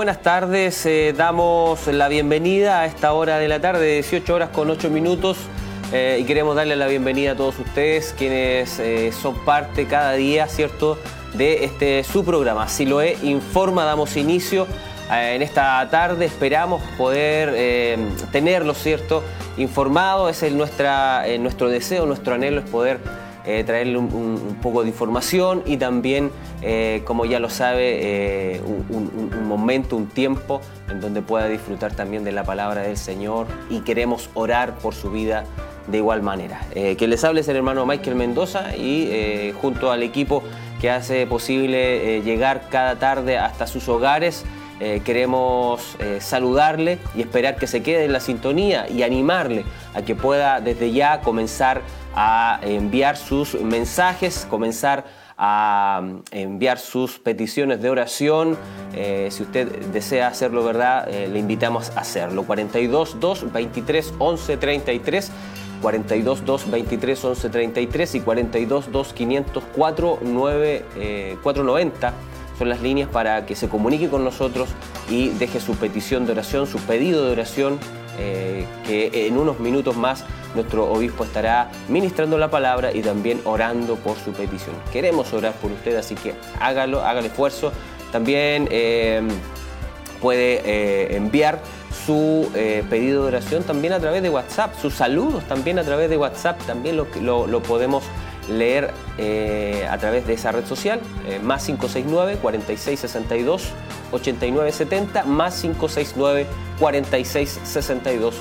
Buenas tardes, eh, damos la bienvenida a esta hora de la tarde, 18 horas con 8 minutos, eh, y queremos darle la bienvenida a todos ustedes, quienes eh, son parte cada día, ¿cierto?, de este su programa. Si lo he informa, damos inicio en esta tarde, esperamos poder tenerlo, ¿cierto?, informado, ese es nuestra, nuestro deseo, nuestro anhelo es poder eh, traerle un, poco de información y también, eh, como ya lo sabe, eh, un, momento, un tiempo en donde pueda disfrutar también de la palabra del Señor y queremos orar por su vida de igual manera. que les hable el hermano Michael Mendoza y junto al equipo que hace posible llegar cada tarde hasta sus hogares. queremos saludarle y esperar que se quede en la sintonía y animarle a que pueda desde ya comenzar a enviar sus mensajes, comenzar a mm, enviar sus peticiones de oración. Eh, si usted desea hacerlo, ¿verdad? Eh, le invitamos a hacerlo. 42 2 23 11 33. 42 2 23 11 33 y 42 2 504 9, 490 son las líneas para que se comunique con nosotros y deje su petición de oración, su pedido de oración, eh, que en unos minutos más nuestro obispo estará ministrando la palabra y también orando por su petición. Queremos orar por usted, así que hágalo, haga el esfuerzo. También eh, puede eh, enviar su pedido de oración también a través de WhatsApp, sus saludos también a través de WhatsApp, también lo, lo, lo podemos leer a través de esa red social, más 569 4662 8970, más 569 4662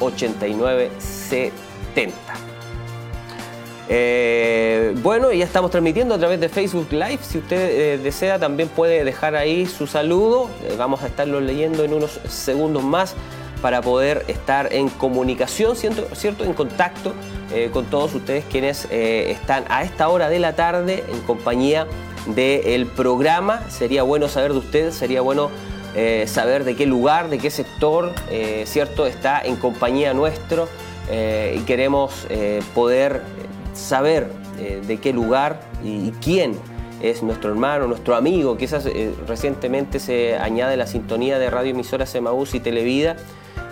8970. Eh, bueno, ya estamos transmitiendo a través de Facebook Live. Si usted eh, desea, también puede dejar ahí su saludo. Eh, vamos a estarlo leyendo en unos segundos más para poder estar en comunicación, ¿cierto? En contacto con todos ustedes quienes están a esta hora de la tarde en compañía del programa. Sería bueno saber de ustedes, sería bueno eh, saber de qué lugar, de qué sector, eh, ¿cierto? Está en compañía nuestro eh, y queremos poder saber de qué lugar y, quién es nuestro hermano, nuestro amigo. Quizás recientemente se añade la sintonía de Radio Emisoras Emaús y Televida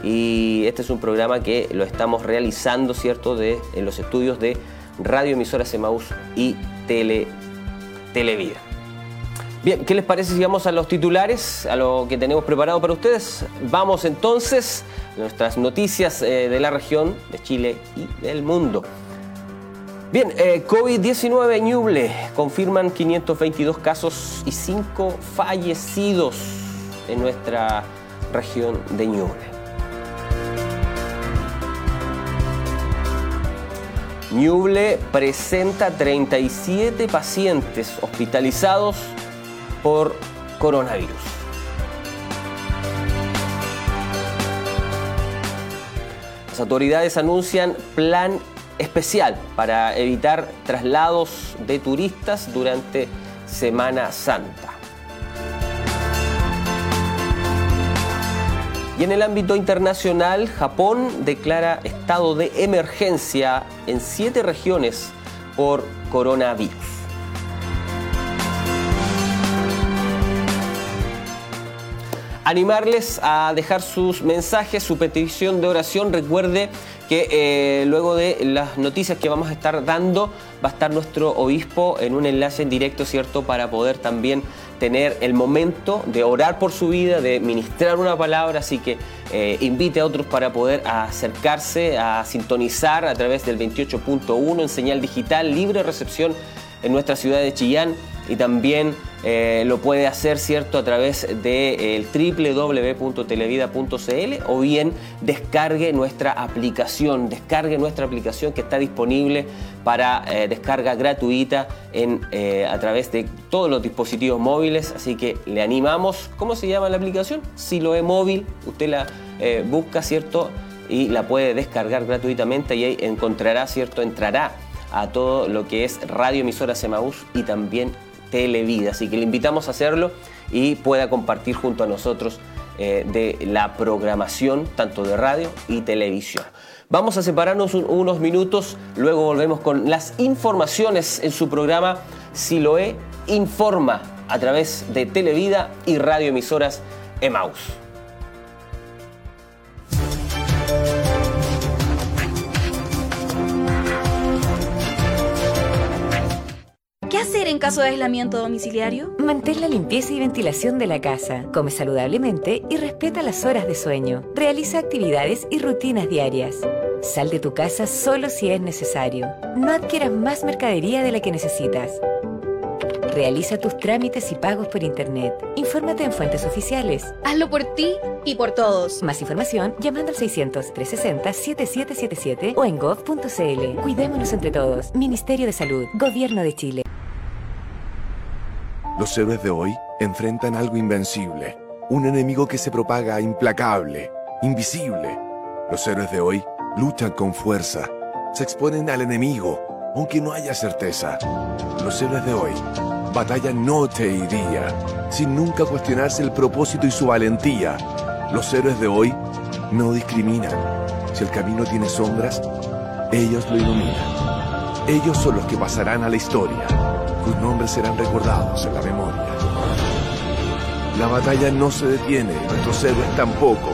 y este es un programa que lo estamos realizando, ¿cierto?, de, en los estudios de Radio Emisoras Emaús y Tele, Televida. Bien, ¿qué les parece si vamos a los titulares, a lo que tenemos preparado para ustedes? Vamos entonces a nuestras noticias eh, de la región, de Chile y del mundo. Bien, eh, COVID-19 Ñuble, confirman 522 casos y 5 fallecidos en nuestra región de Ñuble. Ñuble presenta 37 pacientes hospitalizados por coronavirus. Las autoridades anuncian plan especial para evitar traslados de turistas durante Semana Santa. Y en el ámbito internacional, Japón declara estado de emergencia en siete regiones por coronavirus. animarles a dejar sus mensajes, su petición de oración. Recuerde que eh, luego de las noticias que vamos a estar dando, va a estar nuestro obispo en un enlace en directo, ¿cierto? Para poder también tener el momento de orar por su vida, de ministrar una palabra, así que eh, invite a otros para poder acercarse, a sintonizar a través del 28.1 en señal digital, libre recepción en nuestra ciudad de Chillán y también eh, lo puede hacer cierto a través del de, www.televida.cl o bien descargue nuestra aplicación, descargue nuestra aplicación que está disponible para eh, descarga gratuita en, eh, a través de todos los dispositivos móviles, así que le animamos, ¿cómo se llama la aplicación? Si lo es móvil, usted la busca, ¿cierto? Y la puede descargar gratuitamente y ahí encontrará, ¿cierto? Entrará a todo lo que es Radio Emisora Semaús y también Televida. Así que le invitamos a hacerlo y pueda compartir junto a nosotros eh, de la programación tanto de radio y televisión. Vamos a separarnos unos minutos, luego volvemos con las informaciones en su programa Siloé Informa a través de Televida y radioemisoras Emaus. Hacer en caso de aislamiento domiciliario? Mantén la limpieza y ventilación de la casa, come saludablemente y respeta las horas de sueño. Realiza actividades y rutinas diarias. Sal de tu casa solo si es necesario. No adquieras más mercadería de la que necesitas. Realiza tus trámites y pagos por Internet. Infórmate en fuentes oficiales. Hazlo por ti y por todos. Más información llamando al 600-360-7777 o en gov.cl. Cuidémonos entre todos. Ministerio de Salud. Gobierno de Chile. Los héroes de hoy enfrentan algo invencible. Un enemigo que se propaga implacable, invisible. Los héroes de hoy luchan con fuerza. Se exponen al enemigo, aunque no haya certeza. Los héroes de hoy batallan noche y día, sin nunca cuestionarse el propósito y su valentía. Los héroes de hoy no discriminan. Si el camino tiene sombras, ellos lo iluminan. Ellos son los que pasarán a la historia. Sus nombres serán recordados en la memoria. La batalla no se detiene, nuestros héroes tampoco.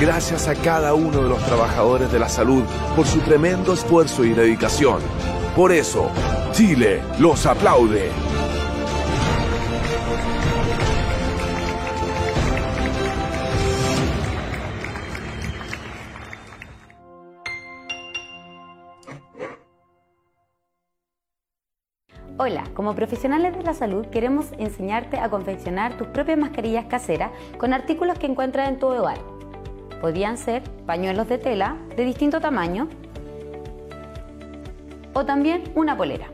Gracias a cada uno de los trabajadores de la salud por su tremendo esfuerzo y dedicación. Por eso, Chile los aplaude. Hola, como profesionales de la salud queremos enseñarte a confeccionar tus propias mascarillas caseras con artículos que encuentras en tu hogar. Podrían ser pañuelos de tela de distinto tamaño o también una polera.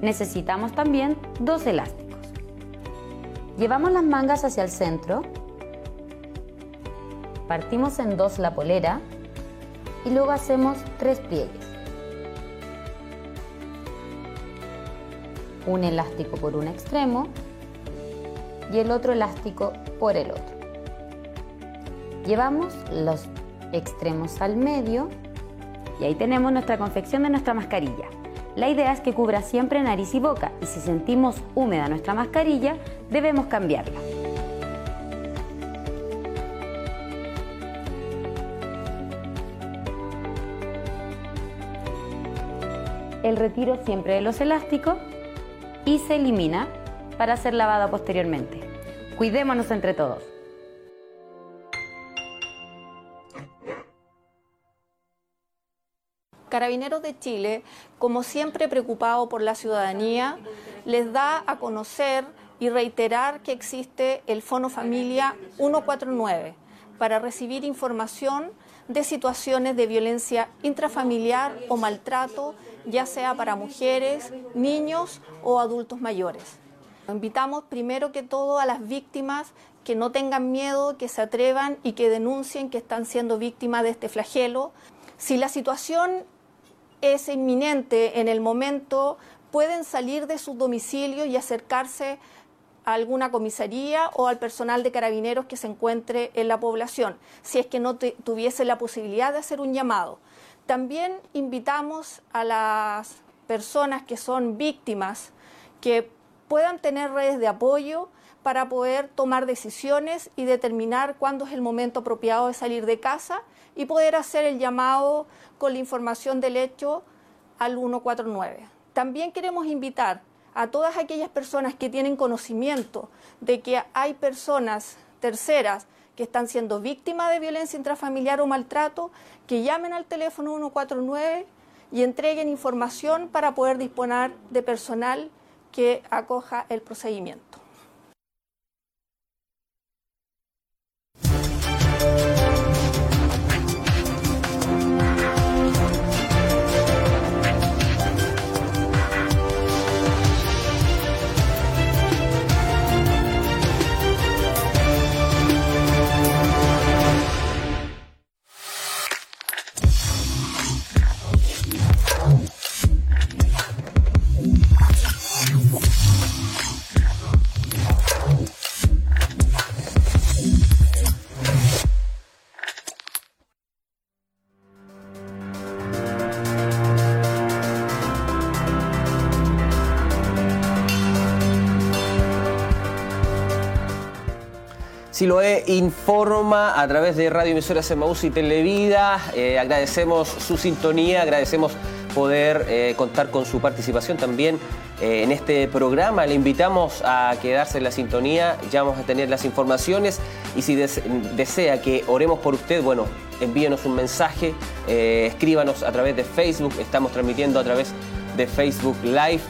Necesitamos también dos elásticos. Llevamos las mangas hacia el centro, partimos en dos la polera y luego hacemos tres pliegues. Un elástico por un extremo y el otro elástico por el otro. Llevamos los extremos al medio y ahí tenemos nuestra confección de nuestra mascarilla. La idea es que cubra siempre nariz y boca y si sentimos húmeda nuestra mascarilla debemos cambiarla. El retiro siempre de los elásticos y se elimina para ser lavada posteriormente. Cuidémonos entre todos. Carabineros de Chile, como siempre preocupado por la ciudadanía, les da a conocer y reiterar que existe el Fono Familia 149 para recibir información de situaciones de violencia intrafamiliar o maltrato ya sea para mujeres, niños o adultos mayores. Invitamos primero que todo a las víctimas que no tengan miedo, que se atrevan y que denuncien que están siendo víctimas de este flagelo. Si la situación es inminente en el momento, pueden salir de sus domicilios y acercarse a alguna comisaría o al personal de carabineros que se encuentre en la población, si es que no tuviese la posibilidad de hacer un llamado. También invitamos a las personas que son víctimas que puedan tener redes de apoyo para poder tomar decisiones y determinar cuándo es el momento apropiado de salir de casa y poder hacer el llamado con la información del hecho al 149. También queremos invitar a todas aquellas personas que tienen conocimiento de que hay personas terceras que están siendo víctimas de violencia intrafamiliar o maltrato, que llamen al teléfono 149 y entreguen información para poder disponer de personal que acoja el procedimiento. Siloé informa a través de Radio Emisora Semaús y Televida. Eh, agradecemos su sintonía, agradecemos poder eh, contar con su participación también eh, en este programa. Le invitamos a quedarse en la sintonía, ya vamos a tener las informaciones y si desea que oremos por usted, bueno, envíenos un mensaje, escríbanos a través de Facebook, estamos transmitiendo a través de Facebook Live.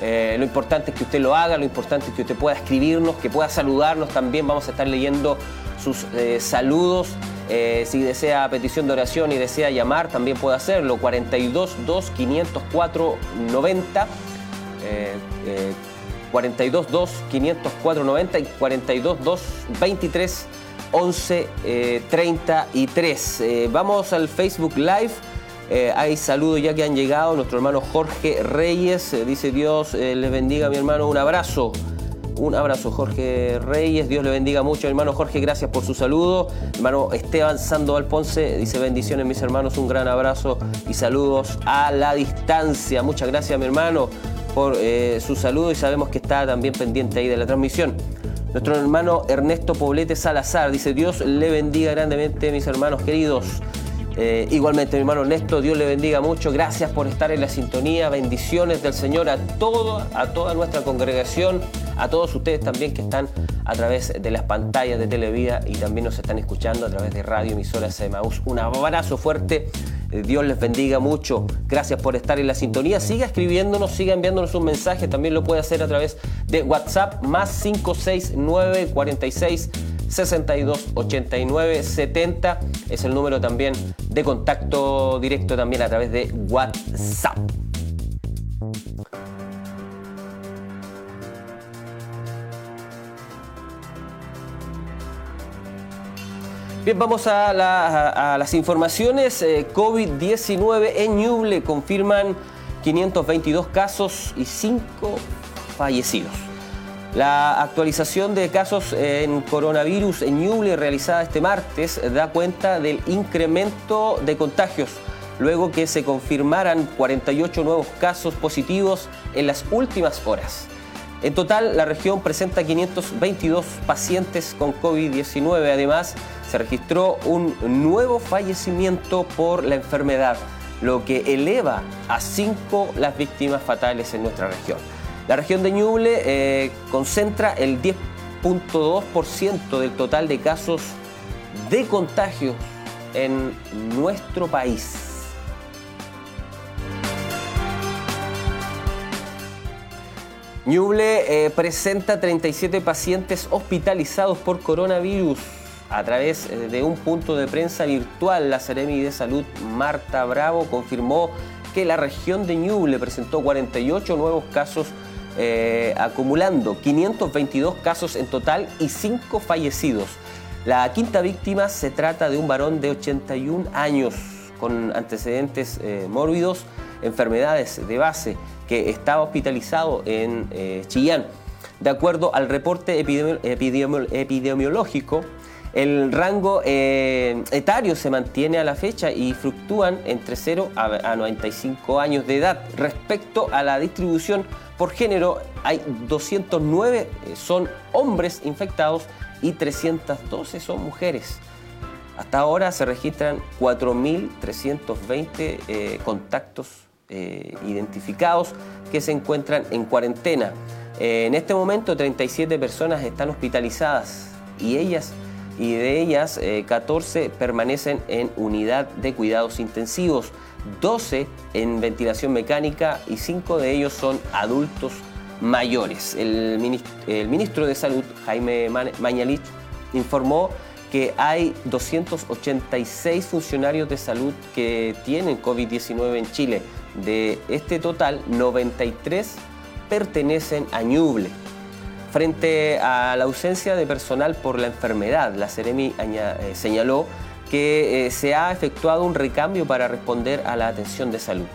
Eh, lo importante es que usted lo haga, lo importante es que usted pueda escribirnos, que pueda saludarnos también. Vamos a estar leyendo sus eh, saludos. Eh, si desea petición de oración y desea llamar, también puede hacerlo. 42 2 504 90. 42 2 504 90 y 42 2 23 11 33. vamos al Facebook Live. Eh, hay saludos ya que han llegado. Nuestro hermano Jorge Reyes eh, dice Dios eh, les bendiga mi hermano. Un abrazo. Un abrazo Jorge Reyes. Dios le bendiga mucho. Hermano Jorge, gracias por su saludo. Hermano Esteban Sandoval Ponce dice bendiciones mis hermanos. Un gran abrazo y saludos a la distancia. Muchas gracias mi hermano por su saludo y sabemos que está también pendiente ahí de la transmisión. Nuestro hermano Ernesto Poblete Salazar dice Dios le bendiga grandemente mis hermanos queridos. Eh, igualmente, mi hermano Ernesto, Dios le bendiga mucho. Gracias por estar en la sintonía. Bendiciones del Señor a, todo, a toda nuestra congregación, a todos ustedes también que están a través de las pantallas de Televida y también nos están escuchando a través de radio emisoras Maús. Un abrazo fuerte. Eh, Dios les bendiga mucho. Gracias por estar en la sintonía. Siga escribiéndonos, siga enviándonos un mensaje. También lo puede hacer a través de WhatsApp más 569 46 62 89 70 es el número también de contacto directo también a través de WhatsApp. Bien, vamos a, las informaciones. Eh, COVID-19 en Ñuble confirman 522 casos y 5 fallecidos. La actualización de casos en coronavirus en Ñuble realizada este martes da cuenta del incremento de contagios luego que se confirmaran 48 nuevos casos positivos en las últimas horas. En total, la región presenta 522 pacientes con COVID-19. Además, se registró un nuevo fallecimiento por la enfermedad, lo que eleva a 5 las víctimas fatales en nuestra región. La región de Ñuble eh, concentra el 10.2% del total de casos de contagios en nuestro país. Ñuble eh, presenta 37 pacientes hospitalizados por coronavirus. A través eh, de un punto de prensa virtual, la Seremi de Salud Marta Bravo confirmó que la región de Ñuble presentó 48 nuevos casos eh, acumulando 522 casos en total y 5 fallecidos. La quinta víctima se trata de un varón de 81 años con antecedentes eh, mórbidos, enfermedades de base, que estaba hospitalizado en eh, Chillán. De acuerdo al reporte epidemiológico, el rango etario se mantiene a la fecha y fluctúan entre 0 a 95 años de edad respecto a la distribución por género hay 209 eh, son hombres infectados y 312 son mujeres. Hasta ahora se registran 4.320 eh, contactos eh, identificados que se encuentran en cuarentena. en este momento 37 personas están hospitalizadas y ellas y de ellas 14 permanecen en unidad de cuidados intensivos. 12 en ventilación mecánica y 5 de ellos son adultos mayores. El ministro, de Salud, Jaime Mañalich, informó que hay 286 funcionarios de salud que tienen COVID-19 en Chile. De este total, 93 pertenecen a Ñuble. Frente a la ausencia de personal por la enfermedad, la Ceremi eh, señaló que eh, se ha efectuado un recambio para responder a la atención de salud.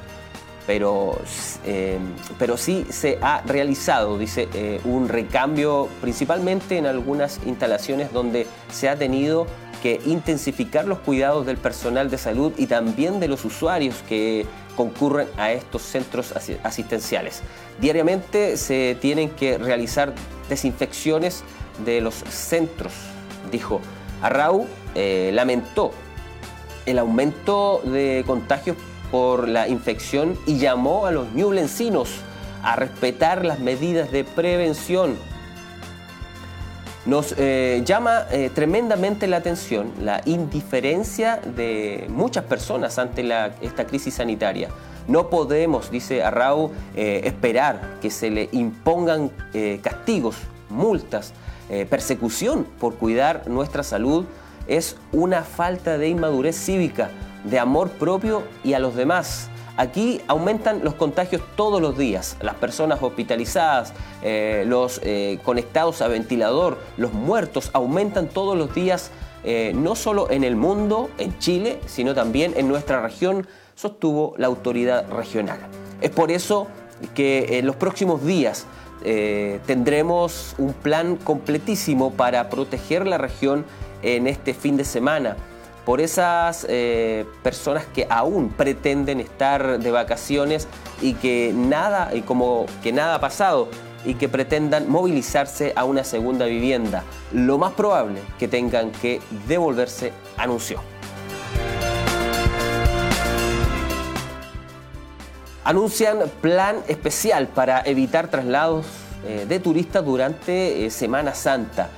Pero, eh, pero sí se ha realizado, dice, eh, un recambio principalmente en algunas instalaciones donde se ha tenido que intensificar los cuidados del personal de salud y también de los usuarios que concurren a estos centros asistenciales. Diariamente se tienen que realizar desinfecciones de los centros dijo. Arrau eh, lamentó el aumento de contagios por la infección y llamó a los ñublencinos a respetar las medidas de prevención. Nos eh, llama eh, tremendamente la atención la indiferencia de muchas personas ante esta crisis sanitaria. No podemos, dice Arrau, esperar que se le impongan castigos, multas, persecución por cuidar nuestra salud. Es una falta de inmadurez cívica, de amor propio y a los demás. Aquí aumentan los contagios todos los días. Las personas hospitalizadas, eh, los eh, conectados a ventilador, los muertos aumentan todos los días, eh, no solo en el mundo, en Chile, sino también en nuestra región, sostuvo la autoridad regional. Es por eso que en los próximos días tendremos un plan completísimo para proteger la región en este fin de semana por esas eh, personas que aún pretenden estar de vacaciones y que nada, y como que nada ha pasado y que pretendan movilizarse a una segunda vivienda. Lo más probable que tengan que devolverse, anunció. Anuncian plan especial para evitar traslados eh, de turistas durante eh, Semana Santa.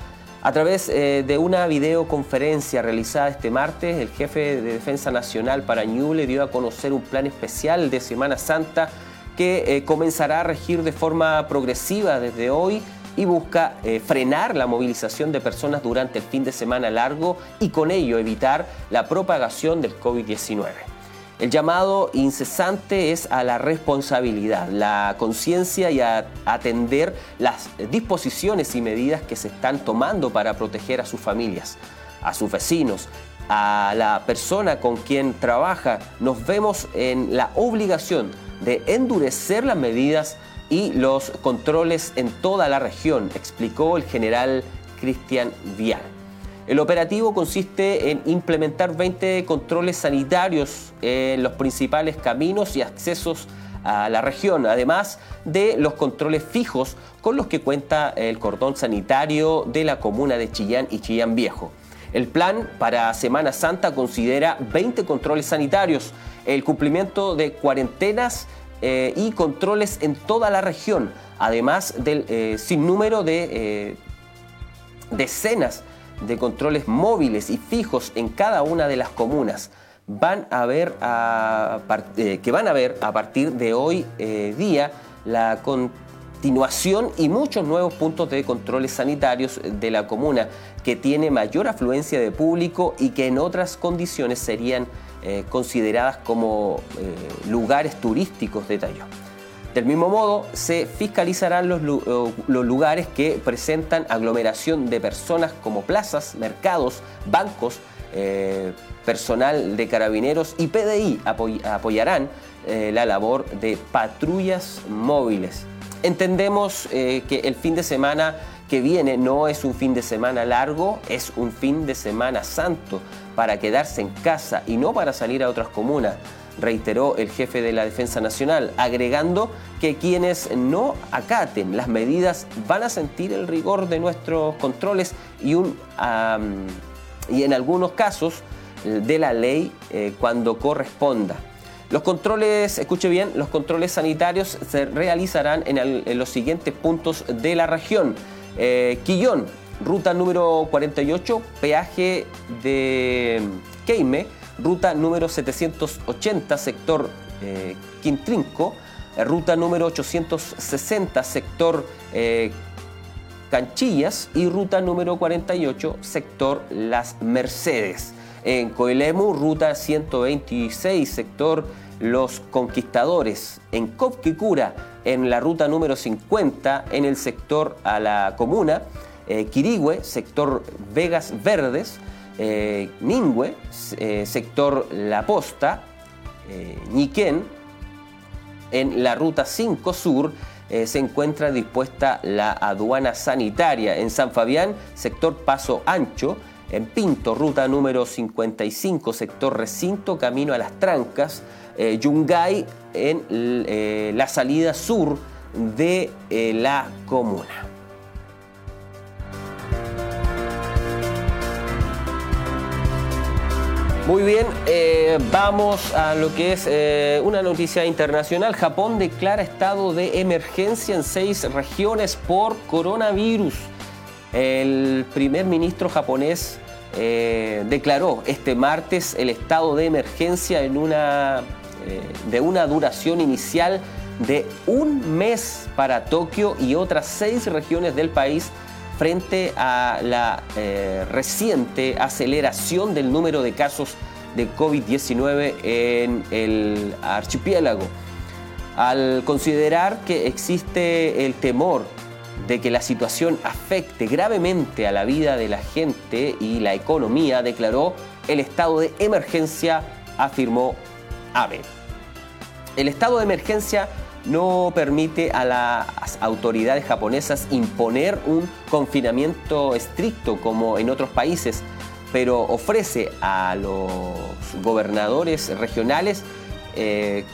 A través eh, de una videoconferencia realizada este martes, el jefe de Defensa Nacional para Ñuble dio a conocer un plan especial de Semana Santa que eh, comenzará a regir de forma progresiva desde hoy y busca eh, frenar la movilización de personas durante el fin de semana largo y con ello evitar la propagación del COVID-19. El llamado incesante es a la responsabilidad, la conciencia y a atender las disposiciones y medidas que se están tomando para proteger a sus familias, a sus vecinos, a la persona con quien trabaja. Nos vemos en la obligación de endurecer las medidas y los controles en toda la región, explicó el general Cristian Vial. El operativo consiste en implementar 20 controles sanitarios en los principales caminos y accesos a la región, además de los controles fijos con los que cuenta el cordón sanitario de la comuna de Chillán y Chillán Viejo. El plan para Semana Santa considera 20 controles sanitarios, el cumplimiento de cuarentenas eh, y controles en toda la región, además del eh, sinnúmero de eh, decenas de controles móviles y fijos en cada una de las comunas van a ver eh, que van a ver a partir de hoy eh, día la continuación y muchos nuevos puntos de controles sanitarios de la comuna que tiene mayor afluencia de público y que en otras condiciones serían eh, consideradas como lugares turísticos de Tallo. Del mismo modo, se fiscalizarán los, lugares que presentan aglomeración de personas como plazas, mercados, bancos, eh, personal de carabineros y PDI apoyarán eh, la labor de patrullas móviles. Entendemos eh, que el fin de semana que viene no es un fin de semana largo, es un fin de semana santo para quedarse en casa y no para salir a otras comunas reiteró el jefe de la Defensa Nacional, agregando que quienes no acaten las medidas van a sentir el rigor de nuestros controles y, un, y en algunos casos de la ley eh, cuando corresponda. Los controles, escuche bien, los controles sanitarios se realizarán en, los siguientes puntos de la región. Eh, Quillón, ruta número 48, peaje de Queime, ruta número 780, sector eh, Quintrinco, eh, ruta número 860, sector eh, Canchillas y ruta número 48, sector Las Mercedes. En Coelemu, ruta 126, sector Los Conquistadores. En Copquicura, en la ruta número 50, en el sector a la comuna. Quirigüe, sector Vegas Verdes eh, Ningüe, eh, sector La Posta, eh, en la ruta 5 Sur eh, se encuentra dispuesta la aduana sanitaria. En San Fabián, sector Paso Ancho, en Pinto, ruta número 55, sector Recinto, camino a las Trancas, Yungay, en la salida sur de la comuna. Muy bien, eh, vamos a lo que es eh, una noticia internacional. Japón declara estado de emergencia en seis regiones por coronavirus. El primer ministro japonés eh, declaró este martes el estado de emergencia en una, de una duración inicial de un mes para Tokio y otras seis regiones del país frente a la eh, reciente aceleración del número de casos de COVID-19 en el archipiélago. Al considerar que existe el temor de que la situación afecte gravemente a la vida de la gente y la economía, declaró el estado de emergencia, afirmó Abe. El estado de emergencia no permite a las autoridades japonesas imponer un confinamiento estricto como en otros países, pero ofrece a los gobernadores regionales eh,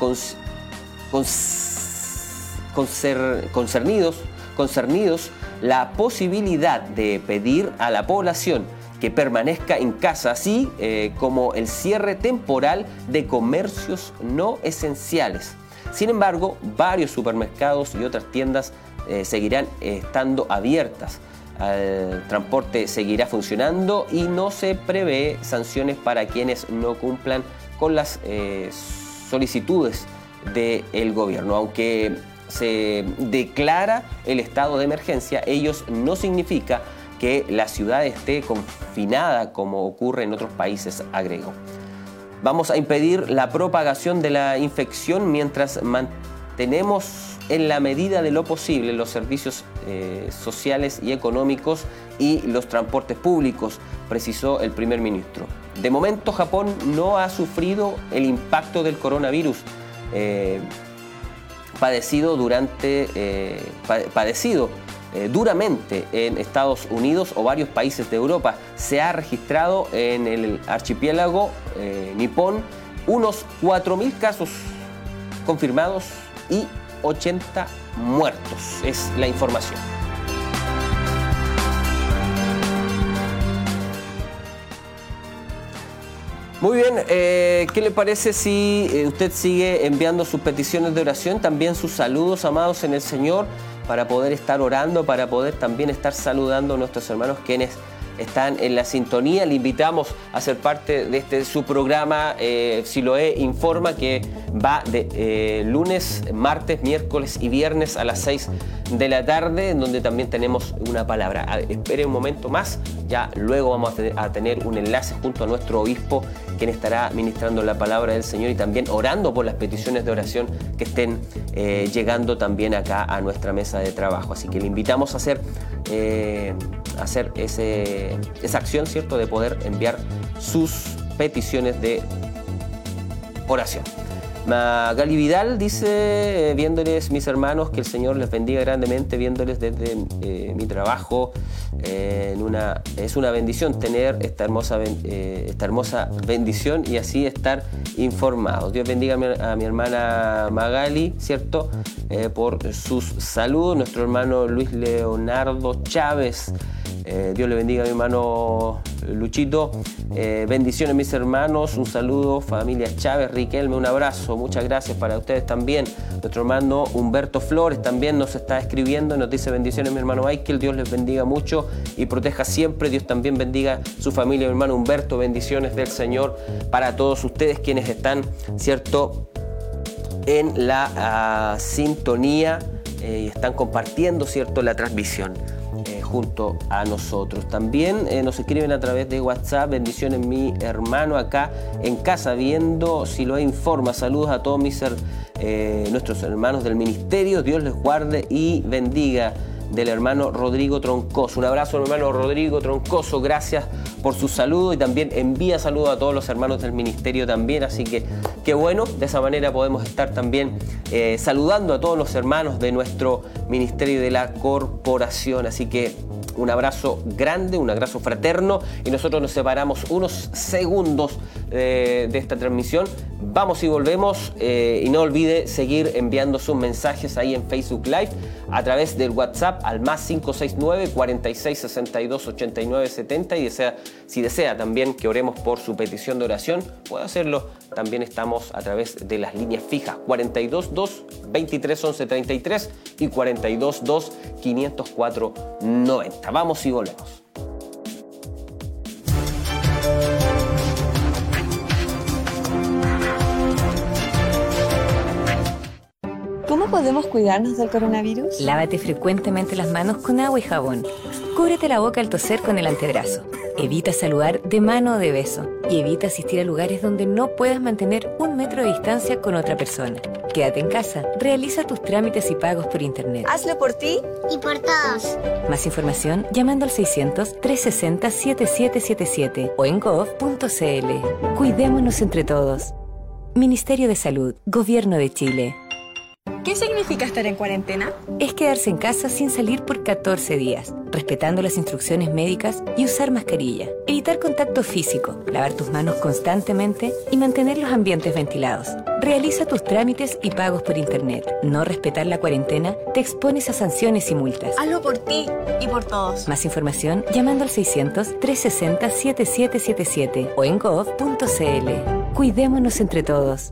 concernidos, concernidos la posibilidad de pedir a la población que permanezca en casa, así eh, como el cierre temporal de comercios no esenciales. Sin embargo, varios supermercados y otras tiendas eh, seguirán estando abiertas. El transporte seguirá funcionando y no se prevé sanciones para quienes no cumplan con las eh, solicitudes del gobierno. Aunque se declara el estado de emergencia, ellos no significa que la ciudad esté confinada como ocurre en otros países, agregó. Vamos a impedir la propagación de la infección mientras mantenemos en la medida de lo posible los servicios eh, sociales y económicos y los transportes públicos, precisó el primer ministro. De momento Japón no ha sufrido el impacto del coronavirus. Eh, padecido durante eh, padecido eh, duramente en Estados Unidos o varios países de Europa. Se ha registrado en el archipiélago eh, nipón unos 4.000 casos confirmados y 80 muertos. Es la información. Muy bien, eh, ¿qué le parece si usted sigue enviando sus peticiones de oración, también sus saludos, amados en el Señor? Para poder estar orando, para poder también estar saludando a nuestros hermanos quienes están en la sintonía. Le invitamos a ser parte de este su programa eh, Siloé Informa que va de eh, lunes, martes, miércoles y viernes a las 6 de la tarde, en donde también tenemos una palabra. espere un momento más, ya luego vamos a tener un enlace junto a nuestro obispo, quien estará ministrando la palabra del Señor y también orando por las peticiones de oración que estén eh, llegando también acá a nuestra mesa de trabajo. Así que le invitamos a hacer, eh, hacer ese, esa acción, ¿cierto?, de poder enviar sus peticiones de oración. Magali Vidal dice, eh, viéndoles mis hermanos, que el Señor les bendiga grandemente, viéndoles desde eh, mi trabajo. Eh, es una bendición tener esta hermosa, esta hermosa bendición y así estar informados. Dios bendiga a mi, hermana Magali, ¿cierto? por sus saludos. Nuestro hermano Luis Leonardo Chávez. Dios le bendiga a mi hermano Luchito. bendiciones mis hermanos. Un saludo, familia Chávez, Riquelme, un abrazo muchas gracias para ustedes también. Nuestro hermano Humberto Flores también nos está escribiendo, nos dice bendiciones mi hermano Michael, Dios les bendiga mucho y proteja siempre, Dios también bendiga su familia, mi hermano Humberto, bendiciones del Señor para todos ustedes quienes están, ¿cierto? En la ah, sintonía eh, y están compartiendo, ¿cierto? La transmisión junto a nosotros. También eh, nos escriben a través de WhatsApp, bendiciones mi hermano acá en casa viendo si lo informa. Saludos a todos mis eh, nuestros hermanos del ministerio, Dios les guarde y bendiga del hermano Rodrigo Troncoso. Un abrazo, hermano Rodrigo Troncoso, gracias por su saludo y también envía saludos a todos los hermanos del ministerio también. Así que qué bueno, de esa manera podemos estar también eh, saludando a todos los hermanos de nuestro ministerio de la corporación. Así que Un abrazo grande, un abrazo fraterno y nosotros nos separamos unos segundos eh, de esta transmisión. Vamos y volvemos eh, y no olvide seguir enviando sus mensajes ahí en Facebook Live a través del WhatsApp al más 569 46 62 89 70 y desea, si desea también que oremos por su petición de oración, puede hacerlo. También estamos a través de las líneas fijas 42 2 23 11 33 y 42 2 504 90. Vamos y volvemos. ¿Cómo podemos cuidarnos del coronavirus? Lávate frecuentemente las manos con agua y jabón. Cúbrete la boca al toser con el antebrazo. Evita saludar de mano o de beso. Y evita asistir a lugares donde no puedas mantener un metro de distancia con otra persona. Quédate en casa. Realiza tus trámites y pagos por internet. Hazlo por ti y por todos. Más información llamando al 600-360-7777 o en gov.cl. Cuidémonos entre todos. Ministerio de Salud, Gobierno de Chile. ¿Qué significa estar en cuarentena? Es quedarse en casa sin salir por 14 días, respetando las instrucciones médicas y usar mascarilla. Evitar contacto físico, lavar tus manos constantemente y mantener los ambientes ventilados. Realiza tus trámites y pagos por internet. No respetar la cuarentena te expones a sanciones y multas. Hazlo por ti y por todos. Más información llamando al 600-360-7777 o en gov.cl. Cuidémonos entre todos.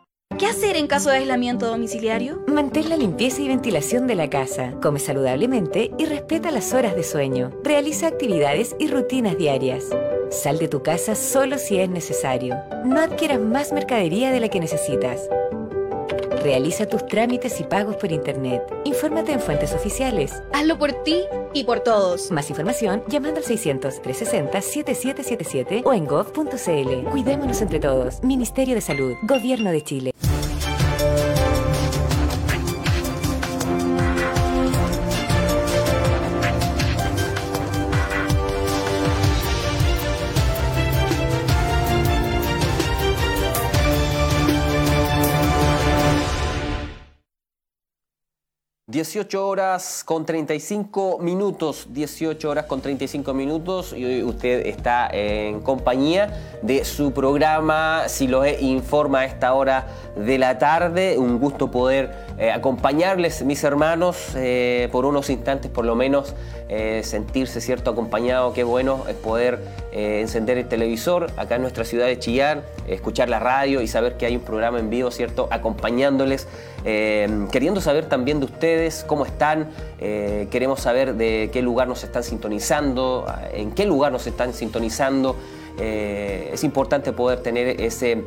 ¿Qué hacer en caso de aislamiento domiciliario? Mantén la limpieza y ventilación de la casa, come saludablemente y respeta las horas de sueño. Realiza actividades y rutinas diarias. Sal de tu casa solo si es necesario. No adquieras más mercadería de la que necesitas. Realiza tus trámites y pagos por Internet. Infórmate en fuentes oficiales. Hazlo por ti y por todos. Más información llamando al 600-360-7777 o en gov.cl. Cuidémonos entre todos. Ministerio de Salud. Gobierno de Chile. 18 horas con 35 minutos, 18 horas con 35 minutos y hoy usted está en compañía de su programa Si lo informa a esta hora de la tarde. Un gusto poder eh, acompañarles, mis hermanos, eh, por unos instantes por lo menos, eh, sentirse cierto acompañado. Qué bueno es poder encender el televisor acá en nuestra ciudad de Chillán, escuchar la radio y saber que hay un programa en vivo, ¿cierto? Acompañándoles, queriendo saber también de ustedes cómo están. queremos saber de qué lugar nos están sintonizando, en qué lugar nos están sintonizando. es importante poder tener ese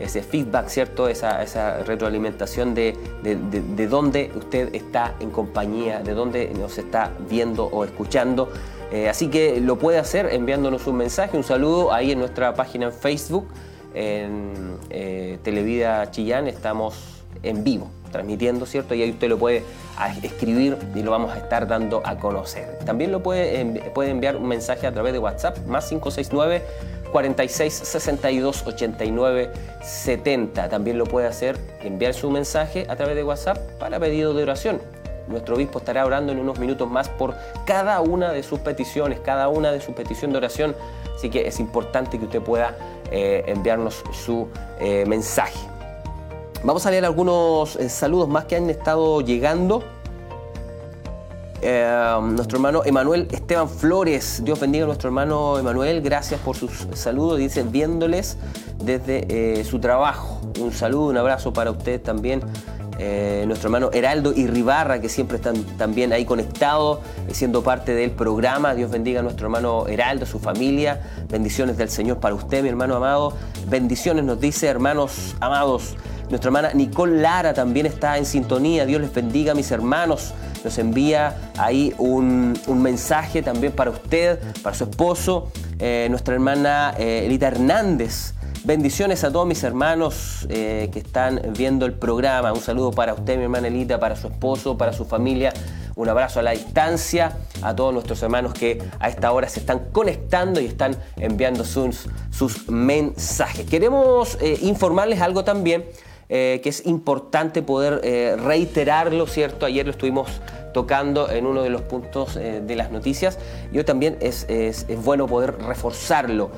ese feedback, ¿cierto? Esa, retroalimentación de, de, dónde usted está en compañía, de dónde nos está viendo o escuchando. Eh, así que lo puede hacer enviándonos un mensaje, un saludo ahí en nuestra página en Facebook, en eh, Televida Chillán, estamos en vivo transmitiendo, ¿cierto? Y ahí usted lo puede escribir y lo vamos a estar dando a conocer. También lo puede, puede enviar un mensaje a través de WhatsApp, más 569 46 62 89 70. También lo puede hacer, enviar su mensaje a través de WhatsApp para pedido de oración. Nuestro obispo estará orando en unos minutos más por cada una de sus peticiones, cada una de sus peticiones de oración. Así que es importante que usted pueda eh, enviarnos su eh, mensaje. Vamos a leer algunos eh, saludos más que han estado llegando. Eh, nuestro hermano Emanuel Esteban Flores. Dios bendiga a nuestro hermano Emanuel. Gracias por sus saludos. Dice, viéndoles desde eh, su trabajo. Un saludo, un abrazo para usted también. Eh, nuestro hermano Heraldo y Ribarra, que siempre están también ahí conectados, siendo parte del programa. Dios bendiga a nuestro hermano Heraldo, su familia. Bendiciones del Señor para usted, mi hermano amado. Bendiciones nos dice, hermanos amados. Nuestra hermana Nicole Lara también está en sintonía. Dios les bendiga, mis hermanos. Nos envía ahí un, mensaje también para usted, para su esposo. Eh, nuestra hermana eh, Elita Hernández. Bendiciones a todos mis hermanos eh, que están viendo el programa. Un saludo para usted, mi hermana Elita, para su esposo, para su familia. Un abrazo a la distancia a todos nuestros hermanos que a esta hora se están conectando y están enviando sus, sus mensajes. Queremos informarles algo también eh, que es importante poder eh, reiterarlo, ¿cierto? Ayer lo estuvimos tocando en uno de los puntos de las noticias y hoy también es, es, es bueno poder reforzarlo.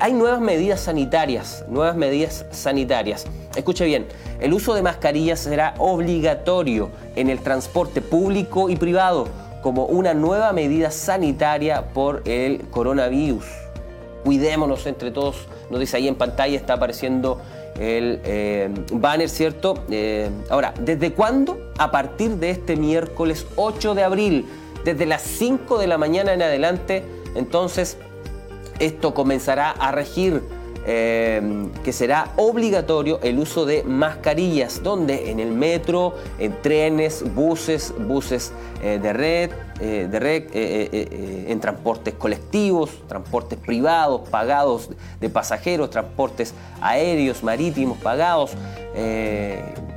hay nuevas medidas sanitarias, nuevas medidas sanitarias. Escuche bien, el uso de mascarillas será obligatorio en el transporte público y privado como una nueva medida sanitaria por el coronavirus. Cuidémonos entre todos, nos dice ahí en pantalla, está apareciendo el eh, banner, ¿cierto? Eh, ahora, ¿desde cuándo? A partir de este miércoles 8 de abril, desde las 5 de la mañana en adelante, entonces esto comenzará a regir Em, que será obligatorio el uso de mascarillas, donde en el metro, en trenes, buses, buses eh, de red, eh, de red eh, en transportes colectivos, transportes privados pagados de pasajeros, transportes aéreos, marítimos pagados,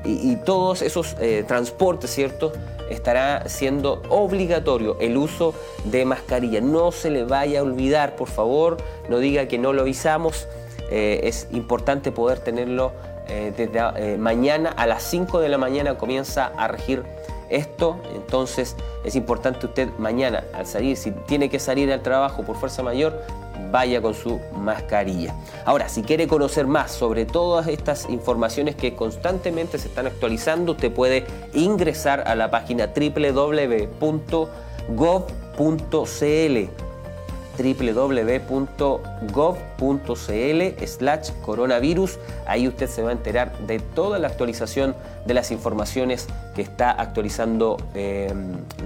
y, y, todos esos transportes, ¿cierto? estará siendo obligatorio el uso de mascarilla. No se le vaya a olvidar, por favor, no diga que no lo avisamos. Eh, es importante poder tenerlo eh, desde eh, mañana a las 5 de la mañana comienza a regir esto, entonces es importante usted mañana al salir, si tiene que salir al trabajo por fuerza mayor, vaya con su mascarilla. Ahora, si quiere conocer más sobre todas estas informaciones que constantemente se están actualizando, usted puede ingresar a la página www.gov.cl www.gov.cl slash coronavirus. Ahí usted se va a enterar de toda la actualización de las informaciones que está actualizando eh,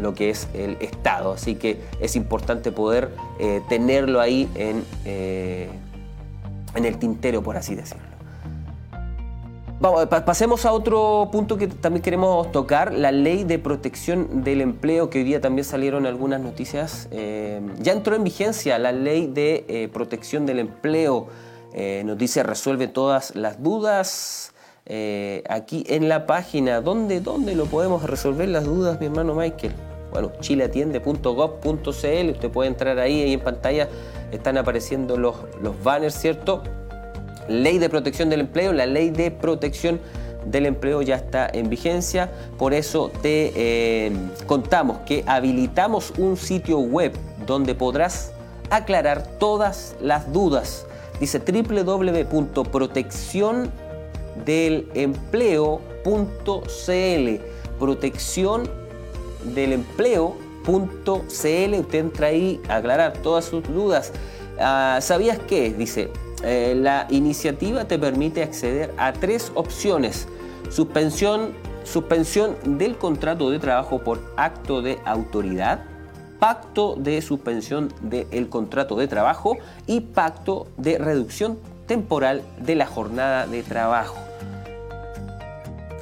lo que es el Estado. Así que es importante poder eh, tenerlo ahí en, eh, en el tintero, por así decirlo pasemos a otro punto que también queremos tocar, la ley de protección del empleo, que hoy día también salieron algunas noticias. Eh, ya entró en vigencia la ley de eh, protección del empleo. Eh, nos dice resuelve todas las dudas. aquí en la página, ¿dónde, ¿dónde lo podemos resolver las dudas, mi hermano Michael? Bueno, chileatiende.gov.cl, usted puede entrar ahí, ahí en pantalla están apareciendo los, los banners, ¿cierto? Ley de protección del empleo, la ley de protección del empleo ya está en vigencia, por eso te eh, contamos que habilitamos un sitio web donde podrás aclarar todas las dudas. Dice www.protecciondelempleo.cl Protección del empleo.cl Usted entra ahí a aclarar todas sus dudas. Ah, ¿Sabías qué? Dice, eh, la iniciativa te permite acceder a tres opciones. Suspensión, suspensión del contrato de trabajo por acto de autoridad, pacto de suspensión del contrato de trabajo y pacto de reducción temporal de la jornada de trabajo.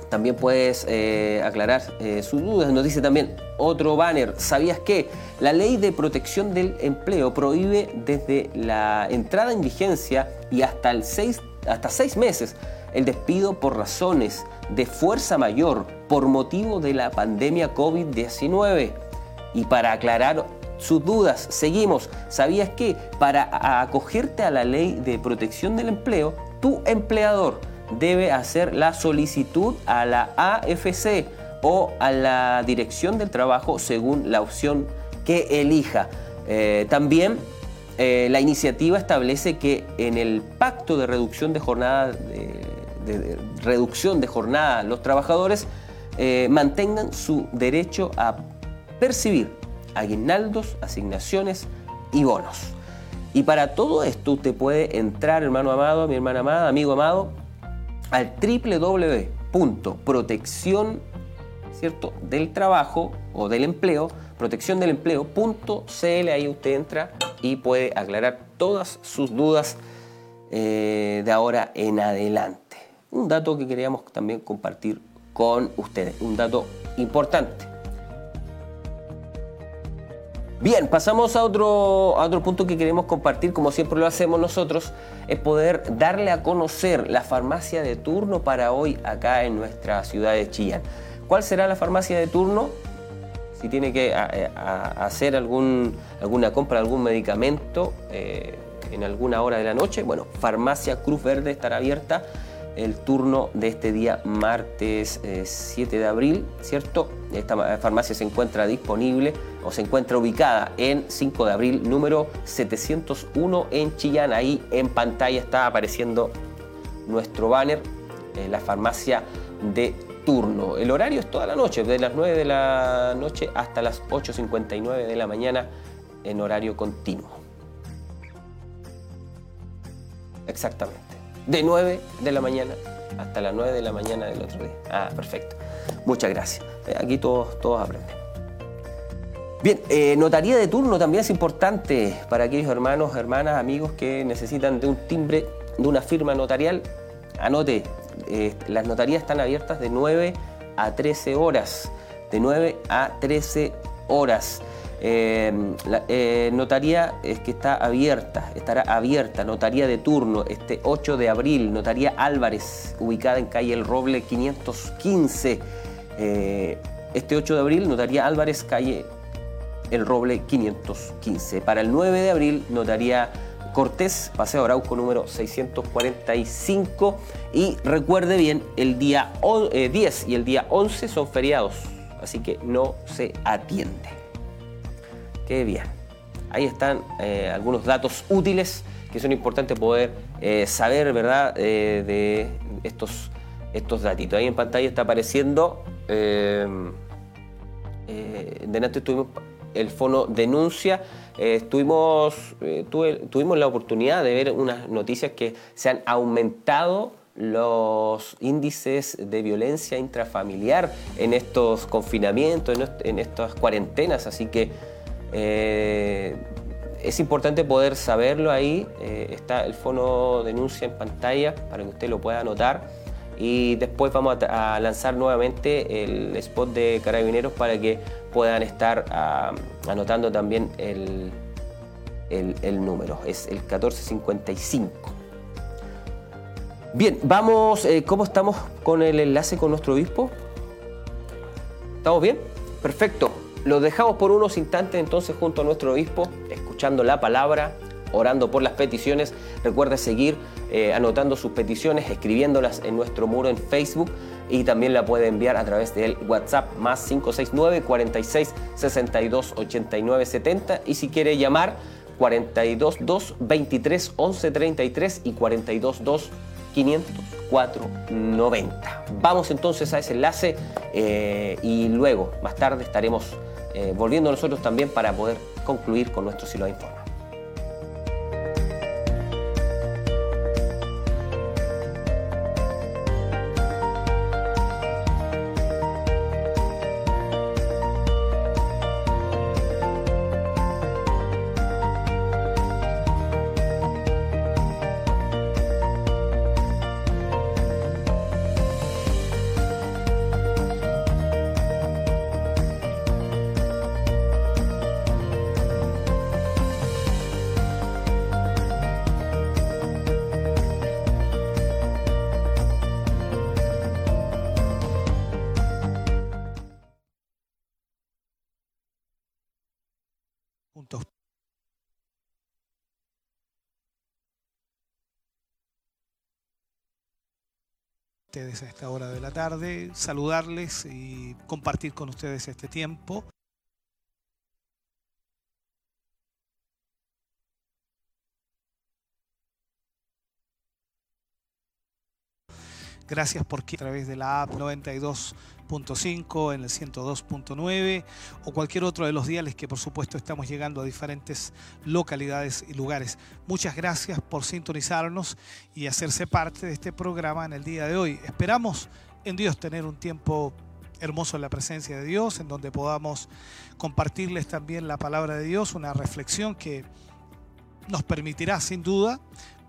También puedes eh, aclarar eh, sus dudas. Nos dice también otro banner. ¿Sabías que la ley de protección del empleo prohíbe desde la entrada en vigencia y hasta, el seis, hasta seis meses el despido por razones de fuerza mayor por motivo de la pandemia COVID-19? Y para aclarar sus dudas, seguimos. ¿Sabías que para acogerte a la ley de protección del empleo, tu empleador debe hacer la solicitud a la AFC o a la Dirección del Trabajo según la opción que elija. Eh, también eh, la iniciativa establece que en el pacto de reducción de jornada, reducción de jornada los trabajadores eh, mantengan su derecho a percibir aguinaldos, asignaciones y bonos. Y para todo esto usted puede entrar, hermano amado, mi hermana amada, amigo amado, al www.protección ¿cierto? del trabajo o del empleo, protección del empleo.cl, ahí usted entra y puede aclarar todas sus dudas eh, de ahora en adelante. un dato que queríamos también compartir con ustedes, un dato importante. Bien, pasamos a otro, a otro punto que queremos compartir, como siempre lo hacemos nosotros, es poder darle a conocer la farmacia de turno para hoy acá en nuestra ciudad de Chillán. ¿Cuál será la farmacia de turno? Si tiene que hacer algún, alguna compra de algún medicamento eh, en alguna hora de la noche, bueno, Farmacia Cruz Verde estará abierta el turno de este día martes 7 eh, de abril, ¿cierto? Esta farmacia se encuentra disponible o se encuentra ubicada en 5 de abril, número 701 en Chillán. Ahí en pantalla está apareciendo nuestro banner, eh, la farmacia de turno. El horario es toda la noche, de las 9 de la noche hasta las 8.59 de la mañana en horario continuo. Exactamente de 9 de la mañana hasta las 9 de la mañana del otro día. Ah, perfecto. Muchas gracias. Eh, aquí todos, todos aprenden. Bien, eh, notaría de turno también es importante para aquellos hermanos, hermanas, amigos que necesitan de un timbre, de una firma notarial. Anote, eh, las notarías están abiertas de 9 a 13 horas. De 9 a 13 horas. Em, la eh, notaría es que está abierta, estará abierta, notaría de turno, este 8 de abril, notaría Álvarez, ubicada en calle El Roble 515. Eh, este 8 de abril, notaría Álvarez, calle El Roble 515. Para el 9 de abril, notaría Cortés, Paseo Arauco número 645. Y recuerde bien, el día 10 eh, y el día 11 son feriados, así que no se atiende bien. Ahí están eh, algunos datos útiles que son importantes poder eh, saber, ¿verdad?, de estos, estos datitos. Ahí en pantalla está apareciendo, delante tuvimos el fono denuncia, estuvimos, tuvimos la oportunidad de ver unas noticias que se han aumentado los índices de violencia intrafamiliar en estos confinamientos, en estas cuarentenas, así que eh, es importante poder saberlo ahí. Eh, está el fono denuncia en pantalla para que usted lo pueda anotar. Y después vamos a, lanzar nuevamente el spot de carabineros para que puedan estar anotando también el, el, número. Es el 1455. Bien, vamos, eh, ¿cómo estamos con el enlace con nuestro obispo? ¿Estamos bien? Perfecto. Lo dejamos por unos instantes entonces junto a nuestro obispo, escuchando la palabra, orando por las peticiones. Recuerde seguir eh, anotando sus peticiones, escribiéndolas en nuestro muro en Facebook y también la puede enviar a través del WhatsApp más 569 46 62 89 70 y si quiere llamar 422 23 11 33 y 422 504 90. Vamos entonces a ese enlace eh, y luego, más tarde, estaremos eh, volviendo nosotros también para poder concluir con nuestro silo de informe. A esta hora de la tarde, saludarles y compartir con ustedes este tiempo. Gracias porque a través de la app 92.5, en el 102.9 o cualquier otro de los diales que por supuesto estamos llegando a diferentes localidades y lugares. Muchas gracias por sintonizarnos y hacerse parte de este programa en el día de hoy. Esperamos en Dios tener un tiempo hermoso en la presencia de Dios, en donde podamos compartirles también la palabra de Dios, una reflexión que nos permitirá sin duda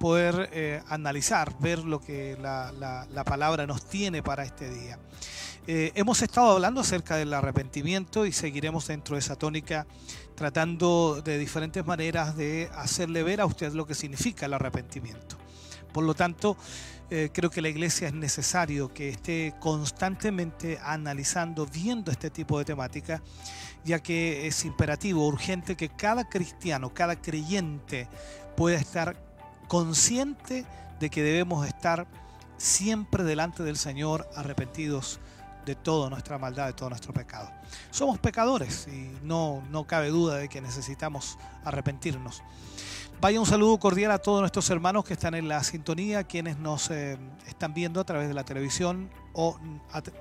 poder eh, analizar, ver lo que la, la, palabra nos tiene para este día. Eh, hemos estado hablando acerca del arrepentimiento y seguiremos dentro de esa tónica tratando de diferentes maneras de hacerle ver a usted lo que significa el arrepentimiento. Por lo tanto, eh, creo que la iglesia es necesario que esté constantemente analizando, viendo este tipo de temática, ya que es imperativo, urgente que cada cristiano, cada creyente pueda estar consciente de que debemos estar siempre delante del Señor arrepentidos de toda nuestra maldad, de todo nuestro pecado. Somos pecadores y no, no cabe duda de que necesitamos arrepentirnos. Vaya un saludo cordial a todos nuestros hermanos que están en la sintonía, quienes nos eh, están viendo a través de la televisión o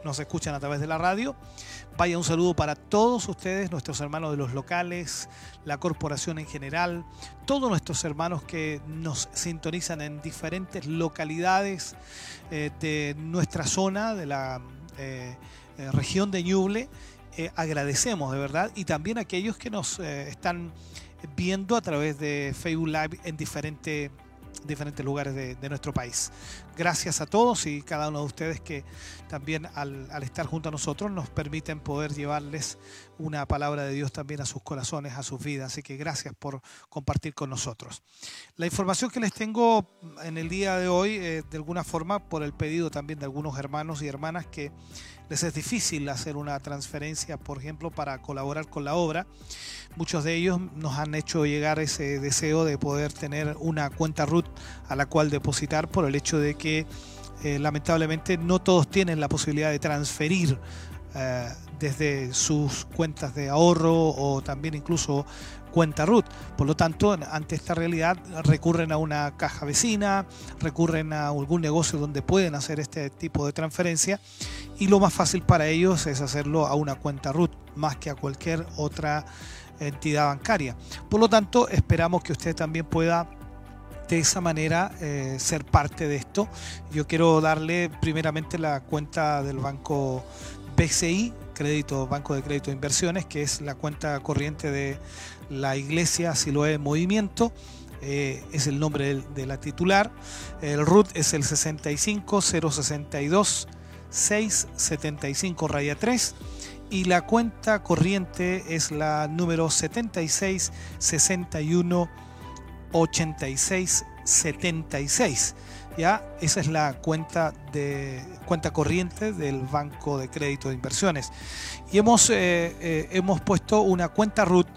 nos escuchan a través de la radio. Vaya un saludo para todos ustedes, nuestros hermanos de los locales, la corporación en general, todos nuestros hermanos que nos sintonizan en diferentes localidades eh, de nuestra zona, de la eh, región de Ñuble. agradecemos de verdad y también aquellos que nos están viendo a través de Facebook Live en diferentes diferentes lugares de, nuestro país. Gracias a todos y cada uno de ustedes que también al, estar junto a nosotros nos permiten poder llevarles una palabra de Dios también a sus corazones, a sus vidas. Así que gracias por compartir con nosotros. La información que les tengo en el día de hoy, eh, de alguna forma, por el pedido también de algunos hermanos y hermanas que les es difícil hacer una transferencia, por ejemplo, para colaborar con la obra. Muchos de ellos nos han hecho llegar ese deseo de poder tener una cuenta RUT a la cual depositar por el hecho de que eh, lamentablemente no todos tienen la posibilidad de transferir eh, desde sus cuentas de ahorro o también incluso cuenta RUT. Por lo tanto, ante esta realidad recurren a una caja vecina, recurren a algún negocio donde pueden hacer este tipo de transferencia y lo más fácil para ellos es hacerlo a una cuenta RUT más que a cualquier otra entidad bancaria. Por lo tanto, esperamos que usted también pueda de esa manera eh, ser parte de esto. Yo quiero darle primeramente la cuenta del banco BCI, crédito, Banco de Crédito de Inversiones, que es la cuenta corriente de la Iglesia Siloé Movimiento. Eh, es el nombre de, la titular. El RUT es el 65062 675 raya 3 y la cuenta corriente es la número 76 61 86 76. ¿ya? Esa es la cuenta, de, cuenta corriente del Banco de Crédito de Inversiones. Y hemos, eh, eh, hemos puesto una cuenta RUT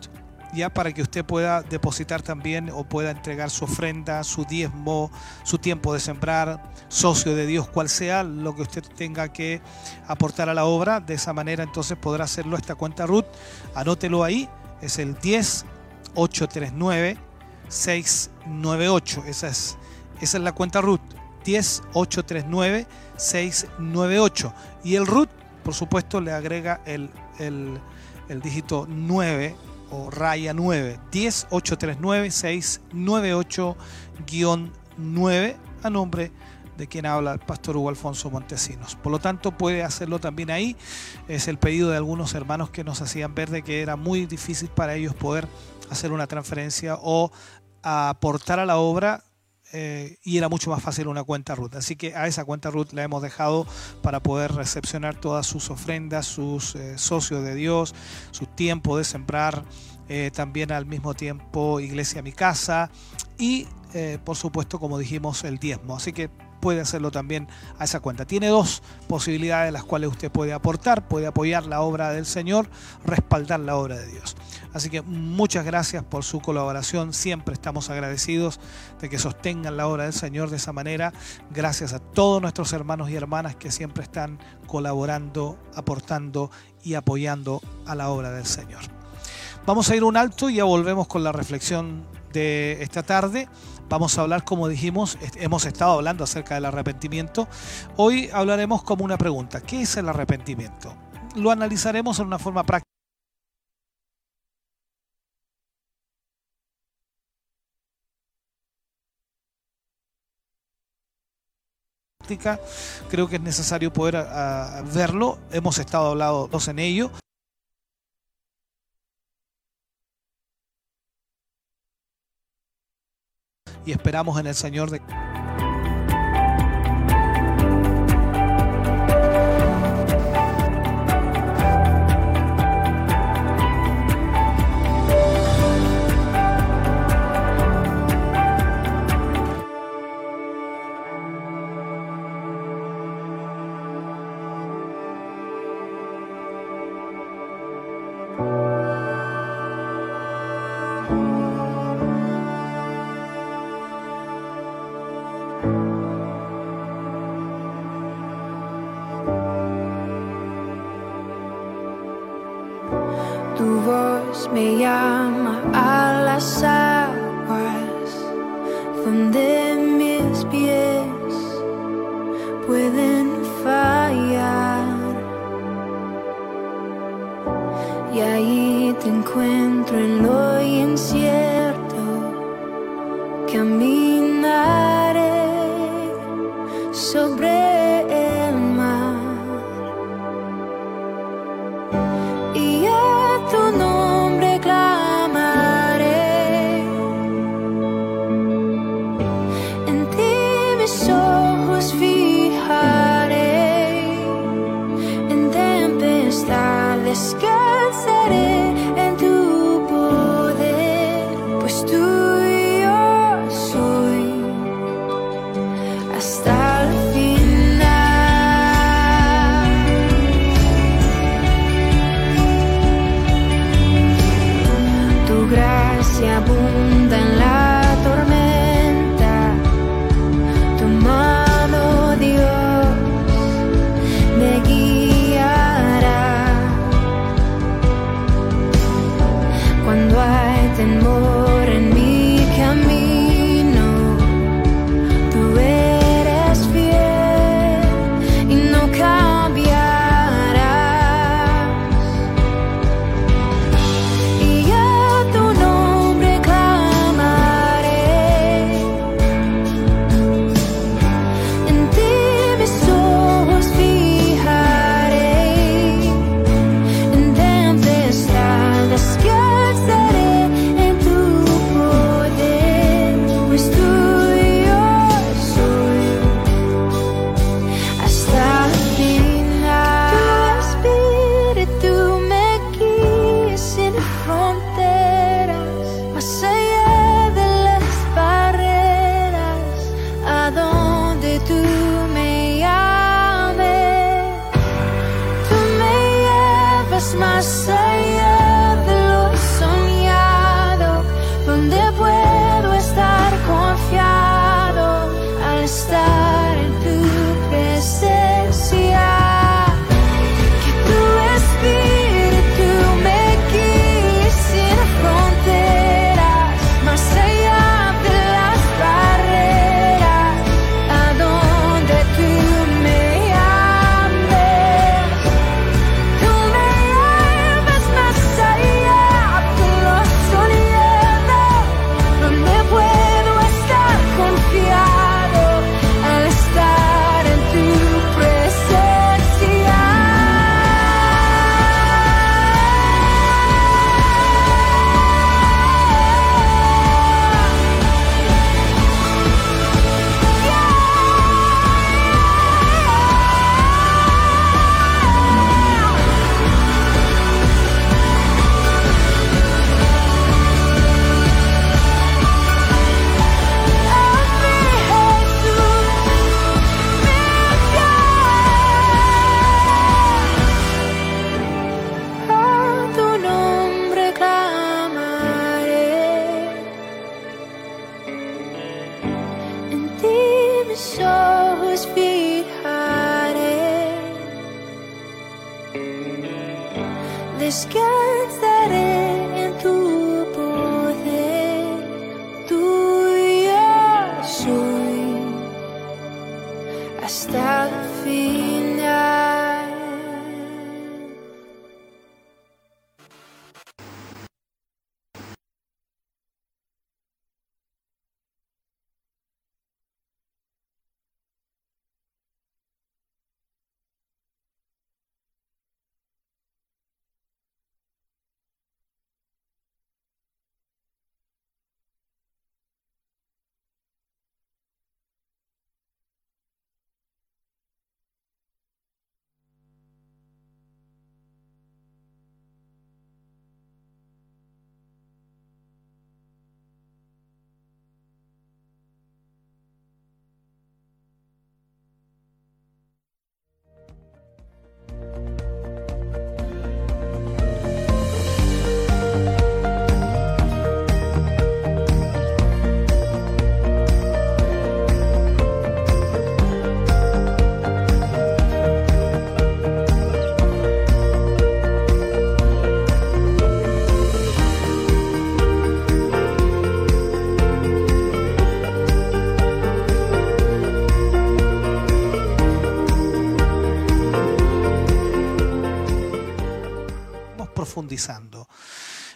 ya para que usted pueda depositar también o pueda entregar su ofrenda, su diezmo, su tiempo de sembrar, socio de Dios, cual sea lo que usted tenga que aportar a la obra. De esa manera entonces podrá hacerlo esta cuenta RUT. Anótelo ahí, es el 10 839 698. Esa es, esa es la cuenta RUT. 10 839 698. Y el RUT, por supuesto, le agrega el, el, el dígito 9 raya 9 10 839 698 9 a nombre de quien habla el pastor Hugo Alfonso Montesinos. Por lo tanto, puede hacerlo también ahí. Es el pedido de algunos hermanos que nos hacían ver de que era muy difícil para ellos poder hacer una transferencia o aportar a la obra eh, y era mucho más fácil una cuenta RUT. Así que a esa cuenta RUT la hemos dejado para poder recepcionar todas sus ofrendas, sus eh, socios de Dios, su tiempo de sembrar, eh, también al mismo tiempo Iglesia Mi Casa y por supuesto, como dijimos, el diezmo. Así que puede hacerlo también a esa cuenta. Tiene dos posibilidades las cuales usted puede aportar, puede apoyar la obra del Señor, respaldar la obra de Dios. Así que muchas gracias por su colaboración. Siempre estamos agradecidos de que sostengan la obra del Señor de esa manera. Gracias a todos nuestros hermanos y hermanas que siempre están colaborando, aportando y apoyando a la obra del Señor. Vamos a ir un alto y ya volvemos con la reflexión de esta tarde. Vamos a hablar, como dijimos, hemos estado hablando acerca del arrepentimiento. Hoy hablaremos como una pregunta. ¿Qué es el arrepentimiento? Lo analizaremos en una forma práctica creo que es necesario poder verlo. Hemos estado hablados en ello. Y esperamos en el Señor de... me llama a las aguas donde mis pies pueden fallar. Y ahí te encuentro en los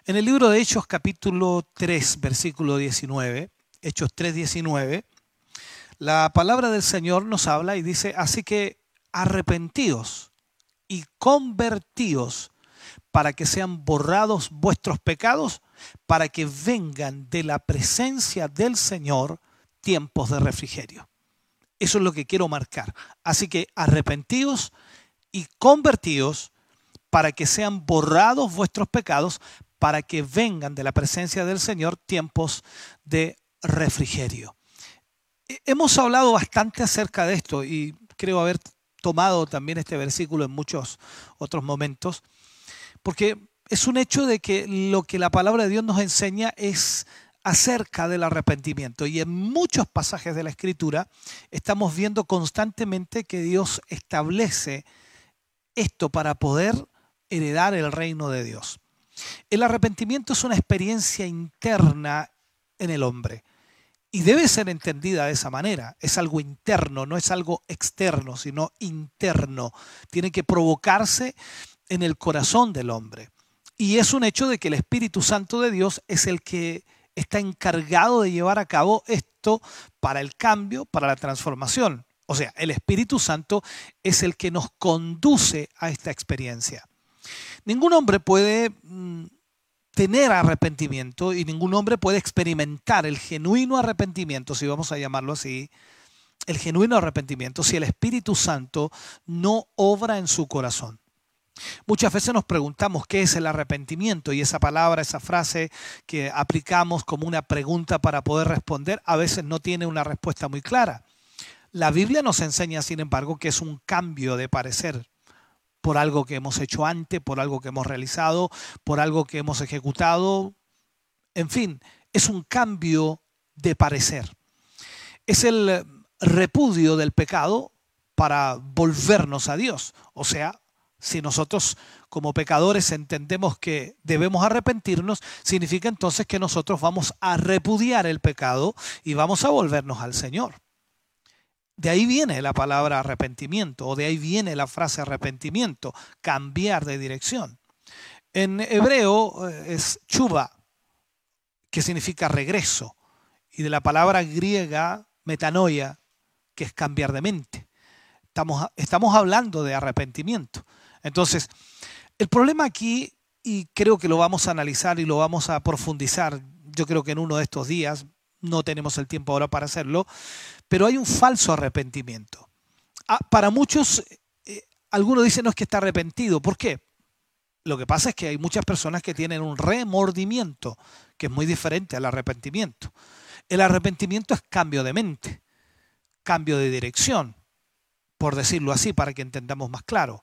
En el libro de Hechos capítulo 3, versículo 19, Hechos 3, 19, la palabra del Señor nos habla y dice, así que arrepentíos y convertíos para que sean borrados vuestros pecados, para que vengan de la presencia del Señor tiempos de refrigerio. Eso es lo que quiero marcar. Así que arrepentíos y convertíos para que sean borrados vuestros pecados, para que vengan de la presencia del Señor tiempos de refrigerio. Hemos hablado bastante acerca de esto y creo haber tomado también este versículo en muchos otros momentos, porque es un hecho de que lo que la palabra de Dios nos enseña es acerca del arrepentimiento. Y en muchos pasajes de la Escritura estamos viendo constantemente que Dios establece esto para poder heredar el reino de Dios. El arrepentimiento es una experiencia interna en el hombre y debe ser entendida de esa manera. Es algo interno, no es algo externo, sino interno. Tiene que provocarse en el corazón del hombre. Y es un hecho de que el Espíritu Santo de Dios es el que está encargado de llevar a cabo esto para el cambio, para la transformación. O sea, el Espíritu Santo es el que nos conduce a esta experiencia. Ningún hombre puede mm, tener arrepentimiento y ningún hombre puede experimentar el genuino arrepentimiento, si vamos a llamarlo así, el genuino arrepentimiento, si el Espíritu Santo no obra en su corazón. Muchas veces nos preguntamos qué es el arrepentimiento y esa palabra, esa frase que aplicamos como una pregunta para poder responder, a veces no tiene una respuesta muy clara. La Biblia nos enseña, sin embargo, que es un cambio de parecer por algo que hemos hecho antes, por algo que hemos realizado, por algo que hemos ejecutado. En fin, es un cambio de parecer. Es el repudio del pecado para volvernos a Dios, o sea, si nosotros como pecadores entendemos que debemos arrepentirnos, significa entonces que nosotros vamos a repudiar el pecado y vamos a volvernos al Señor. De ahí viene la palabra arrepentimiento o de ahí viene la frase arrepentimiento, cambiar de dirección. En hebreo eh, es chuba, que significa regreso, y de la palabra griega metanoia, que es cambiar de mente. Estamos, estamos hablando de arrepentimiento. Entonces, el problema aquí, y creo que lo vamos a analizar y lo vamos a profundizar, yo creo que en uno de estos días, no tenemos el tiempo ahora para hacerlo, pero hay un falso arrepentimiento. Ah, para muchos, eh, algunos dicen no es que está arrepentido. ¿Por qué? Lo que pasa es que hay muchas personas que tienen un remordimiento, que es muy diferente al arrepentimiento. El arrepentimiento es cambio de mente, cambio de dirección, por decirlo así, para que entendamos más claro.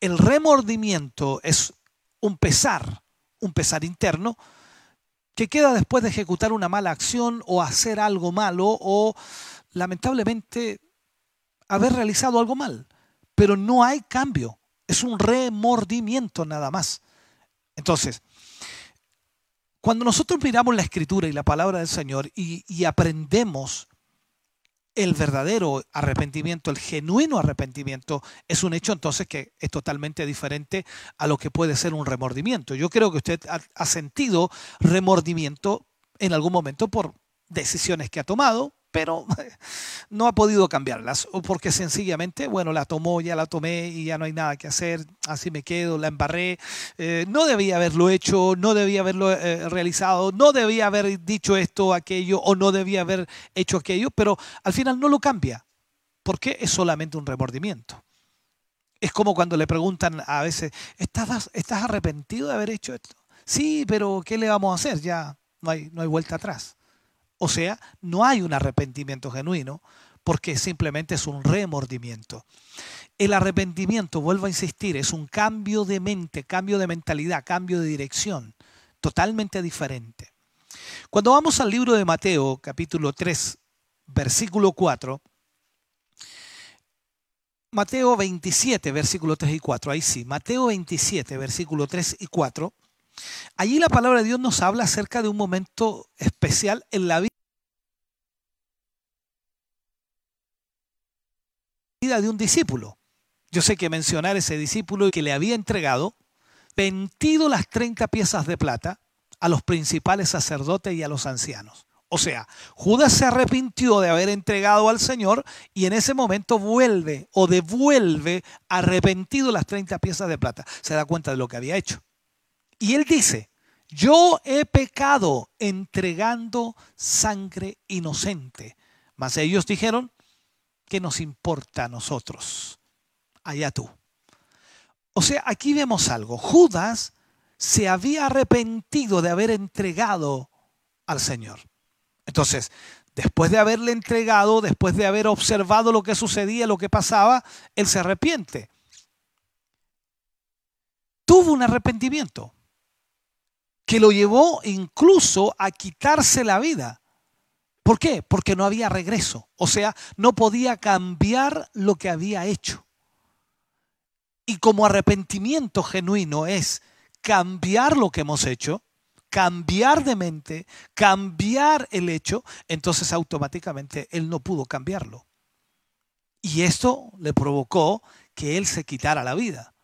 El remordimiento es un pesar, un pesar interno, que queda después de ejecutar una mala acción o hacer algo malo o lamentablemente haber realizado algo mal. Pero no hay cambio, es un remordimiento nada más. Entonces, cuando nosotros miramos la escritura y la palabra del Señor y, aprendemos el verdadero arrepentimiento, el genuino arrepentimiento, es un hecho entonces que es totalmente diferente a lo que puede ser un remordimiento. Yo creo que usted ha, sentido remordimiento en algún momento por decisiones que ha tomado, pero no ha podido cambiarlas, porque sencillamente, bueno, la tomó, ya la tomé y ya no hay nada que hacer, así me quedo, la embarré, eh, no debía haberlo hecho, no debía haberlo eh, realizado, no debía haber dicho esto, aquello, o no debía haber hecho aquello, pero al final no lo cambia, porque es solamente un remordimiento. Es como cuando le preguntan a veces, ¿estás, ¿estás arrepentido de haber hecho esto? Sí, pero ¿qué le vamos a hacer? Ya no hay, no hay vuelta atrás. O sea, no hay un arrepentimiento genuino porque simplemente es un remordimiento. El arrepentimiento, vuelvo a insistir, es un cambio de mente, cambio de mentalidad, cambio de dirección, totalmente diferente. Cuando vamos al libro de Mateo, capítulo 3, versículo 4, Mateo 27, versículo 3 y 4, ahí sí, Mateo 27, versículo 3 y 4, Allí la palabra de Dios nos habla acerca de un momento especial en la vida de un discípulo. Yo sé que mencionar ese discípulo que le había entregado arrepentido las 30 piezas de plata a los principales sacerdotes y a los ancianos. O sea, Judas se arrepintió de haber entregado al Señor y en ese momento vuelve o devuelve arrepentido las 30 piezas de plata. Se da cuenta de lo que había hecho. Y él dice, yo he pecado entregando sangre inocente. Mas ellos dijeron, ¿qué nos importa a nosotros? Allá tú. O sea, aquí vemos algo. Judas se había arrepentido de haber entregado al Señor. Entonces, después de haberle entregado, después de haber observado lo que sucedía, lo que pasaba, él se arrepiente. Tuvo un arrepentimiento que lo llevó incluso a quitarse la vida. ¿Por qué? Porque no había regreso. O sea, no podía cambiar lo que había hecho. Y como arrepentimiento genuino es cambiar lo que hemos hecho, cambiar de mente, cambiar el hecho, entonces automáticamente él no pudo cambiarlo. Y esto le provocó que él se quitara la vida.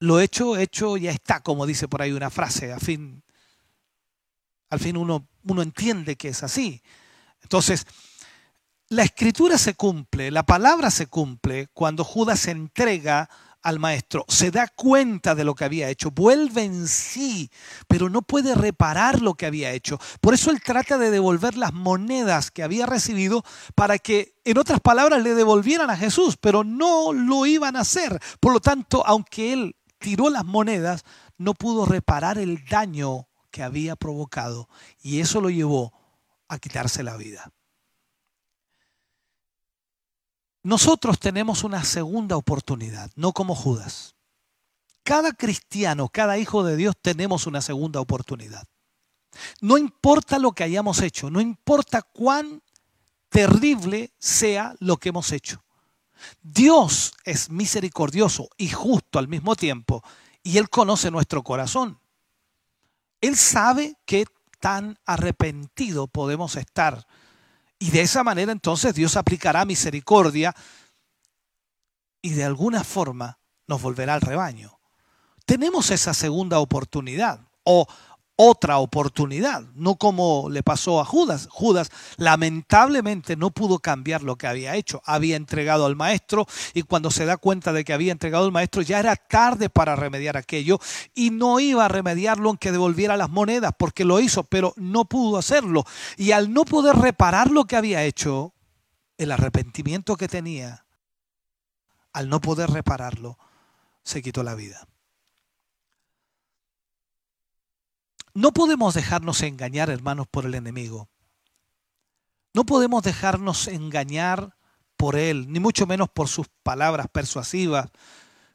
Lo hecho, hecho ya está, como dice por ahí una frase. Al fin, al fin uno, uno entiende que es así. Entonces, la escritura se cumple, la palabra se cumple cuando Judas se entrega al maestro, se da cuenta de lo que había hecho, vuelve en sí, pero no puede reparar lo que había hecho. Por eso él trata de devolver las monedas que había recibido para que, en otras palabras, le devolvieran a Jesús, pero no lo iban a hacer. Por lo tanto, aunque él tiró las monedas, no pudo reparar el daño que había provocado y eso lo llevó a quitarse la vida. Nosotros tenemos una segunda oportunidad, no como Judas. Cada cristiano, cada hijo de Dios tenemos una segunda oportunidad. No importa lo que hayamos hecho, no importa cuán terrible sea lo que hemos hecho. Dios es misericordioso y justo al mismo tiempo y Él conoce nuestro corazón. Él sabe qué tan arrepentido podemos estar y de esa manera entonces Dios aplicará misericordia y de alguna forma nos volverá al rebaño. Tenemos esa segunda oportunidad o otra oportunidad, no como le pasó a Judas. Judas lamentablemente no pudo cambiar lo que había hecho. Había entregado al maestro y cuando se da cuenta de que había entregado al maestro ya era tarde para remediar aquello y no iba a remediarlo aunque devolviera las monedas porque lo hizo, pero no pudo hacerlo. Y al no poder reparar lo que había hecho, el arrepentimiento que tenía, al no poder repararlo, se quitó la vida. No podemos dejarnos engañar, hermanos, por el enemigo. No podemos dejarnos engañar por él, ni mucho menos por sus palabras persuasivas,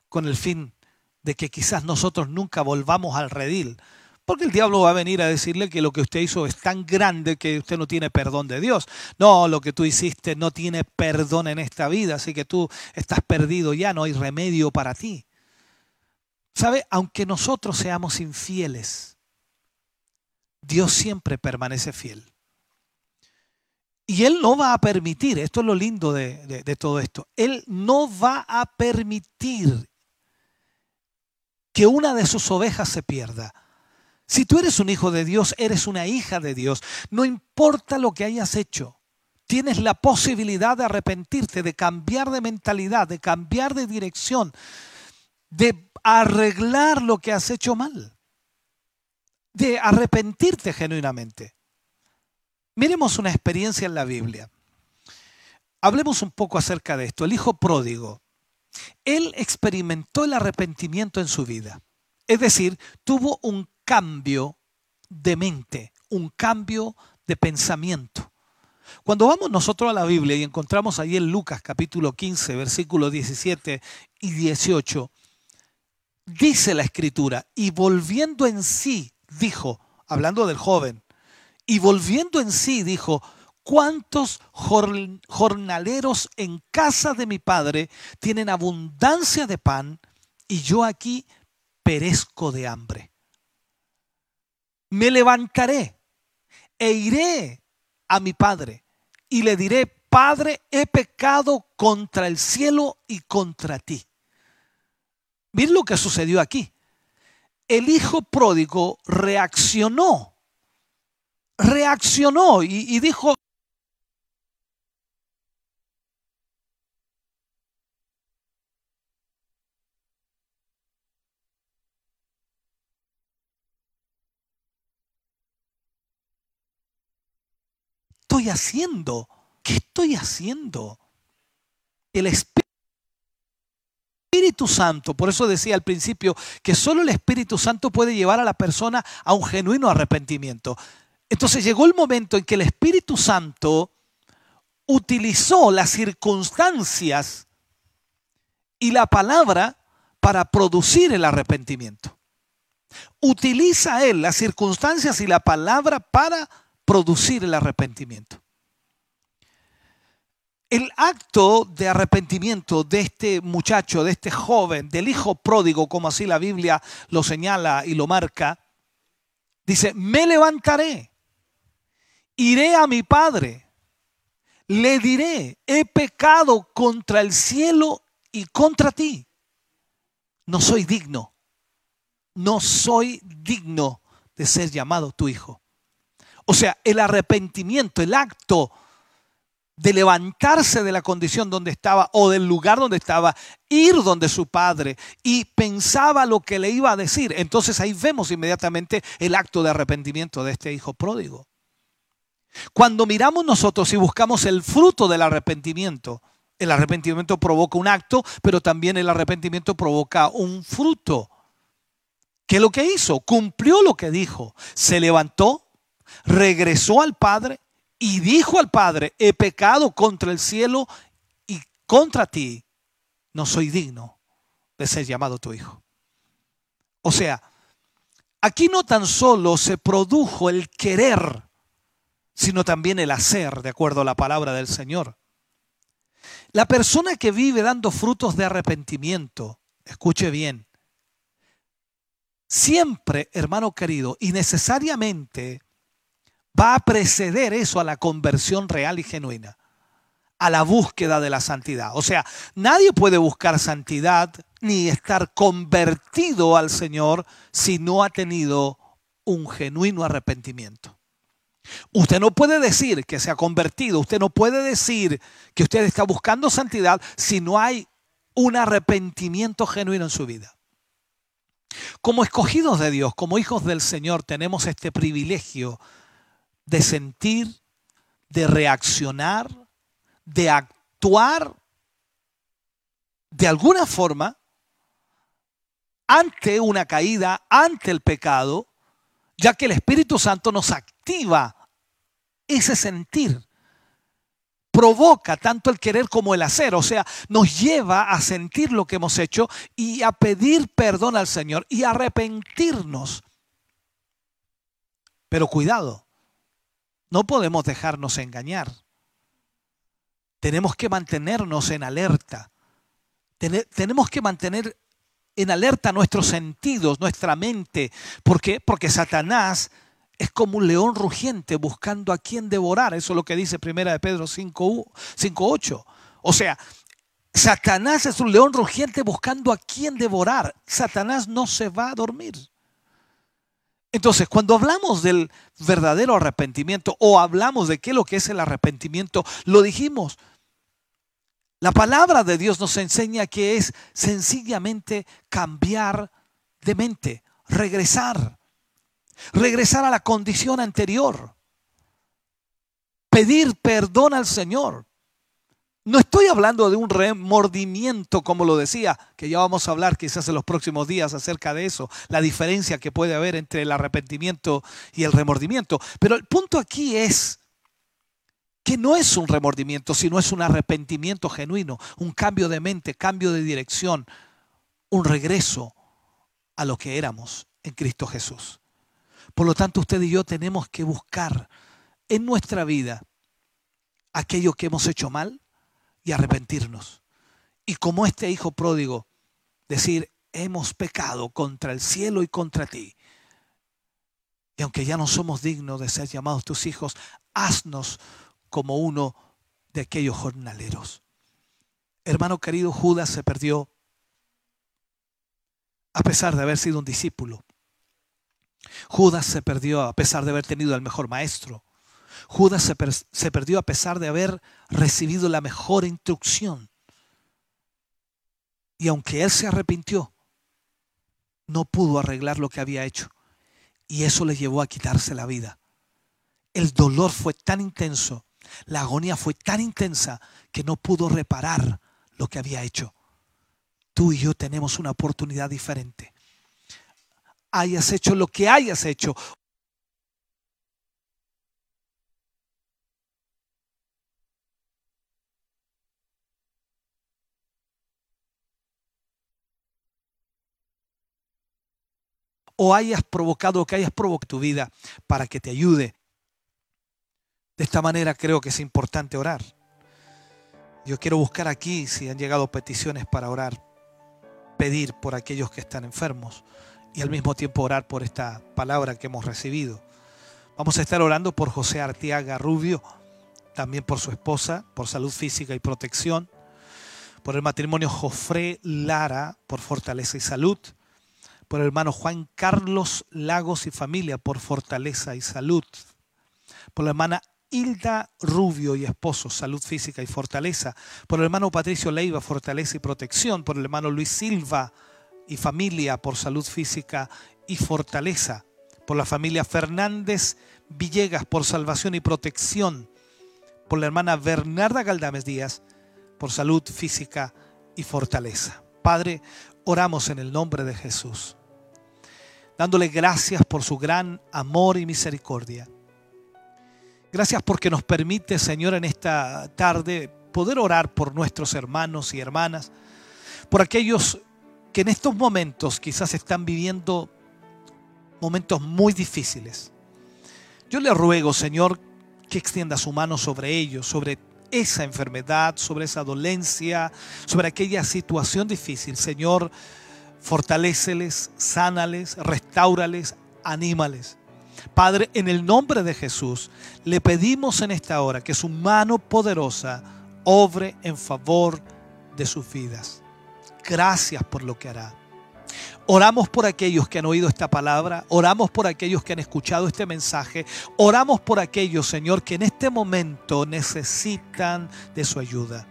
con el fin de que quizás nosotros nunca volvamos al redil. Porque el diablo va a venir a decirle que lo que usted hizo es tan grande que usted no tiene perdón de Dios. No, lo que tú hiciste no tiene perdón en esta vida, así que tú estás perdido ya, no hay remedio para ti. ¿Sabe? Aunque nosotros seamos infieles, Dios siempre permanece fiel. Y Él no va a permitir, esto es lo lindo de, de, todo esto, Él no va a permitir que una de sus ovejas se pierda. Si tú eres un hijo de Dios, eres una hija de Dios, no importa lo que hayas hecho, tienes la posibilidad de arrepentirte, de cambiar de mentalidad, de cambiar de dirección, de arreglar lo que has hecho mal de arrepentirte genuinamente. Miremos una experiencia en la Biblia. Hablemos un poco acerca de esto. El hijo pródigo. Él experimentó el arrepentimiento en su vida. Es decir, tuvo un cambio de mente, un cambio de pensamiento. Cuando vamos nosotros a la Biblia y encontramos ahí en Lucas capítulo 15, versículos 17 y 18, dice la escritura, y volviendo en sí, dijo, hablando del joven, y volviendo en sí, dijo, ¿cuántos jornaleros en casa de mi padre tienen abundancia de pan y yo aquí perezco de hambre? Me levantaré e iré a mi padre y le diré, Padre, he pecado contra el cielo y contra ti. Miren lo que sucedió aquí. El hijo pródigo reaccionó. Reaccionó y, dijo, estoy haciendo? ¿Qué estoy haciendo? El Espíritu Santo, por eso decía al principio que solo el Espíritu Santo puede llevar a la persona a un genuino arrepentimiento. Entonces llegó el momento en que el Espíritu Santo utilizó las circunstancias y la palabra para producir el arrepentimiento. Utiliza él las circunstancias y la palabra para producir el arrepentimiento. El acto de arrepentimiento de este muchacho, de este joven, del hijo pródigo, como así la Biblia lo señala y lo marca, dice, me levantaré, iré a mi padre, le diré, he pecado contra el cielo y contra ti. No soy digno, no soy digno de ser llamado tu hijo. O sea, el arrepentimiento, el acto de levantarse de la condición donde estaba o del lugar donde estaba, ir donde su padre y pensaba lo que le iba a decir. Entonces ahí vemos inmediatamente el acto de arrepentimiento de este hijo pródigo. Cuando miramos nosotros y buscamos el fruto del arrepentimiento, el arrepentimiento provoca un acto, pero también el arrepentimiento provoca un fruto. ¿Qué es lo que hizo? Cumplió lo que dijo. Se levantó, regresó al Padre y dijo al Padre, he pecado contra el cielo y contra ti, no soy digno de ser llamado tu hijo. O sea, aquí no tan solo se produjo el querer, sino también el hacer, de acuerdo a la palabra del Señor. La persona que vive dando frutos de arrepentimiento, escuche bien, siempre, hermano querido, y necesariamente va a preceder eso a la conversión real y genuina, a la búsqueda de la santidad. O sea, nadie puede buscar santidad ni estar convertido al Señor si no ha tenido un genuino arrepentimiento. Usted no puede decir que se ha convertido, usted no puede decir que usted está buscando santidad si no hay un arrepentimiento genuino en su vida. Como escogidos de Dios, como hijos del Señor, tenemos este privilegio de sentir, de reaccionar, de actuar de alguna forma ante una caída, ante el pecado, ya que el Espíritu Santo nos activa ese sentir. Provoca tanto el querer como el hacer, o sea, nos lleva a sentir lo que hemos hecho y a pedir perdón al Señor y arrepentirnos. Pero cuidado, no podemos dejarnos engañar. Tenemos que mantenernos en alerta. tenemos que mantener en alerta nuestros sentidos, nuestra mente. ¿Por qué? Porque Satanás es como un león rugiente buscando a quien devorar. Eso es lo que dice Primera de Pedro 5.8. O sea, Satanás es un león rugiente buscando a quien devorar. Satanás no se va a dormir. Entonces, cuando hablamos del verdadero arrepentimiento o hablamos de qué es lo que es el arrepentimiento, lo dijimos. La palabra de Dios nos enseña que es sencillamente cambiar de mente, regresar, regresar a la condición anterior, pedir perdón al Señor. No estoy hablando de un remordimiento, como lo decía, que ya vamos a hablar quizás en los próximos días acerca de eso, la diferencia que puede haber entre el arrepentimiento y el remordimiento. Pero el punto aquí es que no es un remordimiento, sino es un arrepentimiento genuino, un cambio de mente, cambio de dirección, un regreso a lo que éramos en Cristo Jesús. Por lo tanto, usted y yo tenemos que buscar en nuestra vida aquello que hemos hecho mal y arrepentirnos. Y como este hijo pródigo, decir, hemos pecado contra el cielo y contra ti. Y aunque ya no somos dignos de ser llamados tus hijos, haznos como uno de aquellos jornaleros. Hermano querido, Judas se perdió a pesar de haber sido un discípulo. Judas se perdió a pesar de haber tenido el mejor maestro. Judas se, per- se perdió a pesar de haber recibido la mejor instrucción. Y aunque él se arrepintió, no pudo arreglar lo que había hecho. Y eso le llevó a quitarse la vida. El dolor fue tan intenso, la agonía fue tan intensa que no pudo reparar lo que había hecho. Tú y yo tenemos una oportunidad diferente. Hayas hecho lo que hayas hecho, o hayas provocado o que hayas provocado tu vida para que te ayude. De esta manera creo que es importante orar. Yo quiero buscar aquí si han llegado peticiones para orar, pedir por aquellos que están enfermos y al mismo tiempo orar por esta palabra que hemos recibido. Vamos a estar orando por José Artiaga Rubio, también por su esposa, por salud física y protección, por el matrimonio Jofré Lara, por fortaleza y salud, por el hermano Juan Carlos Lagos y familia, por fortaleza y salud, por la hermana Hilda Rubio y esposo, salud física y fortaleza, por el hermano Patricio Leiva, fortaleza y protección, por el hermano Luis Silva y familia, por salud física y fortaleza, por la familia Fernández Villegas, por salvación y protección, por la hermana Bernarda Galdames Díaz, por salud física y fortaleza. Padre, oramos en el nombre de Jesús, dándole gracias por su gran amor y misericordia. Gracias porque nos permite, Señor, en esta tarde poder orar por nuestros hermanos y hermanas, por aquellos que en estos momentos quizás están viviendo momentos muy difíciles. Yo le ruego, Señor, que extienda su mano sobre ellos, sobre esa enfermedad, sobre esa dolencia, sobre aquella situación difícil. Señor, fortaléceles, sánales, restaurales, anímales. Padre, en el nombre de Jesús, le pedimos en esta hora que su mano poderosa obre en favor de sus vidas. Gracias por lo que hará. Oramos por aquellos que han oído esta palabra, oramos por aquellos que han escuchado este mensaje, oramos por aquellos, Señor, que en este momento necesitan de su ayuda.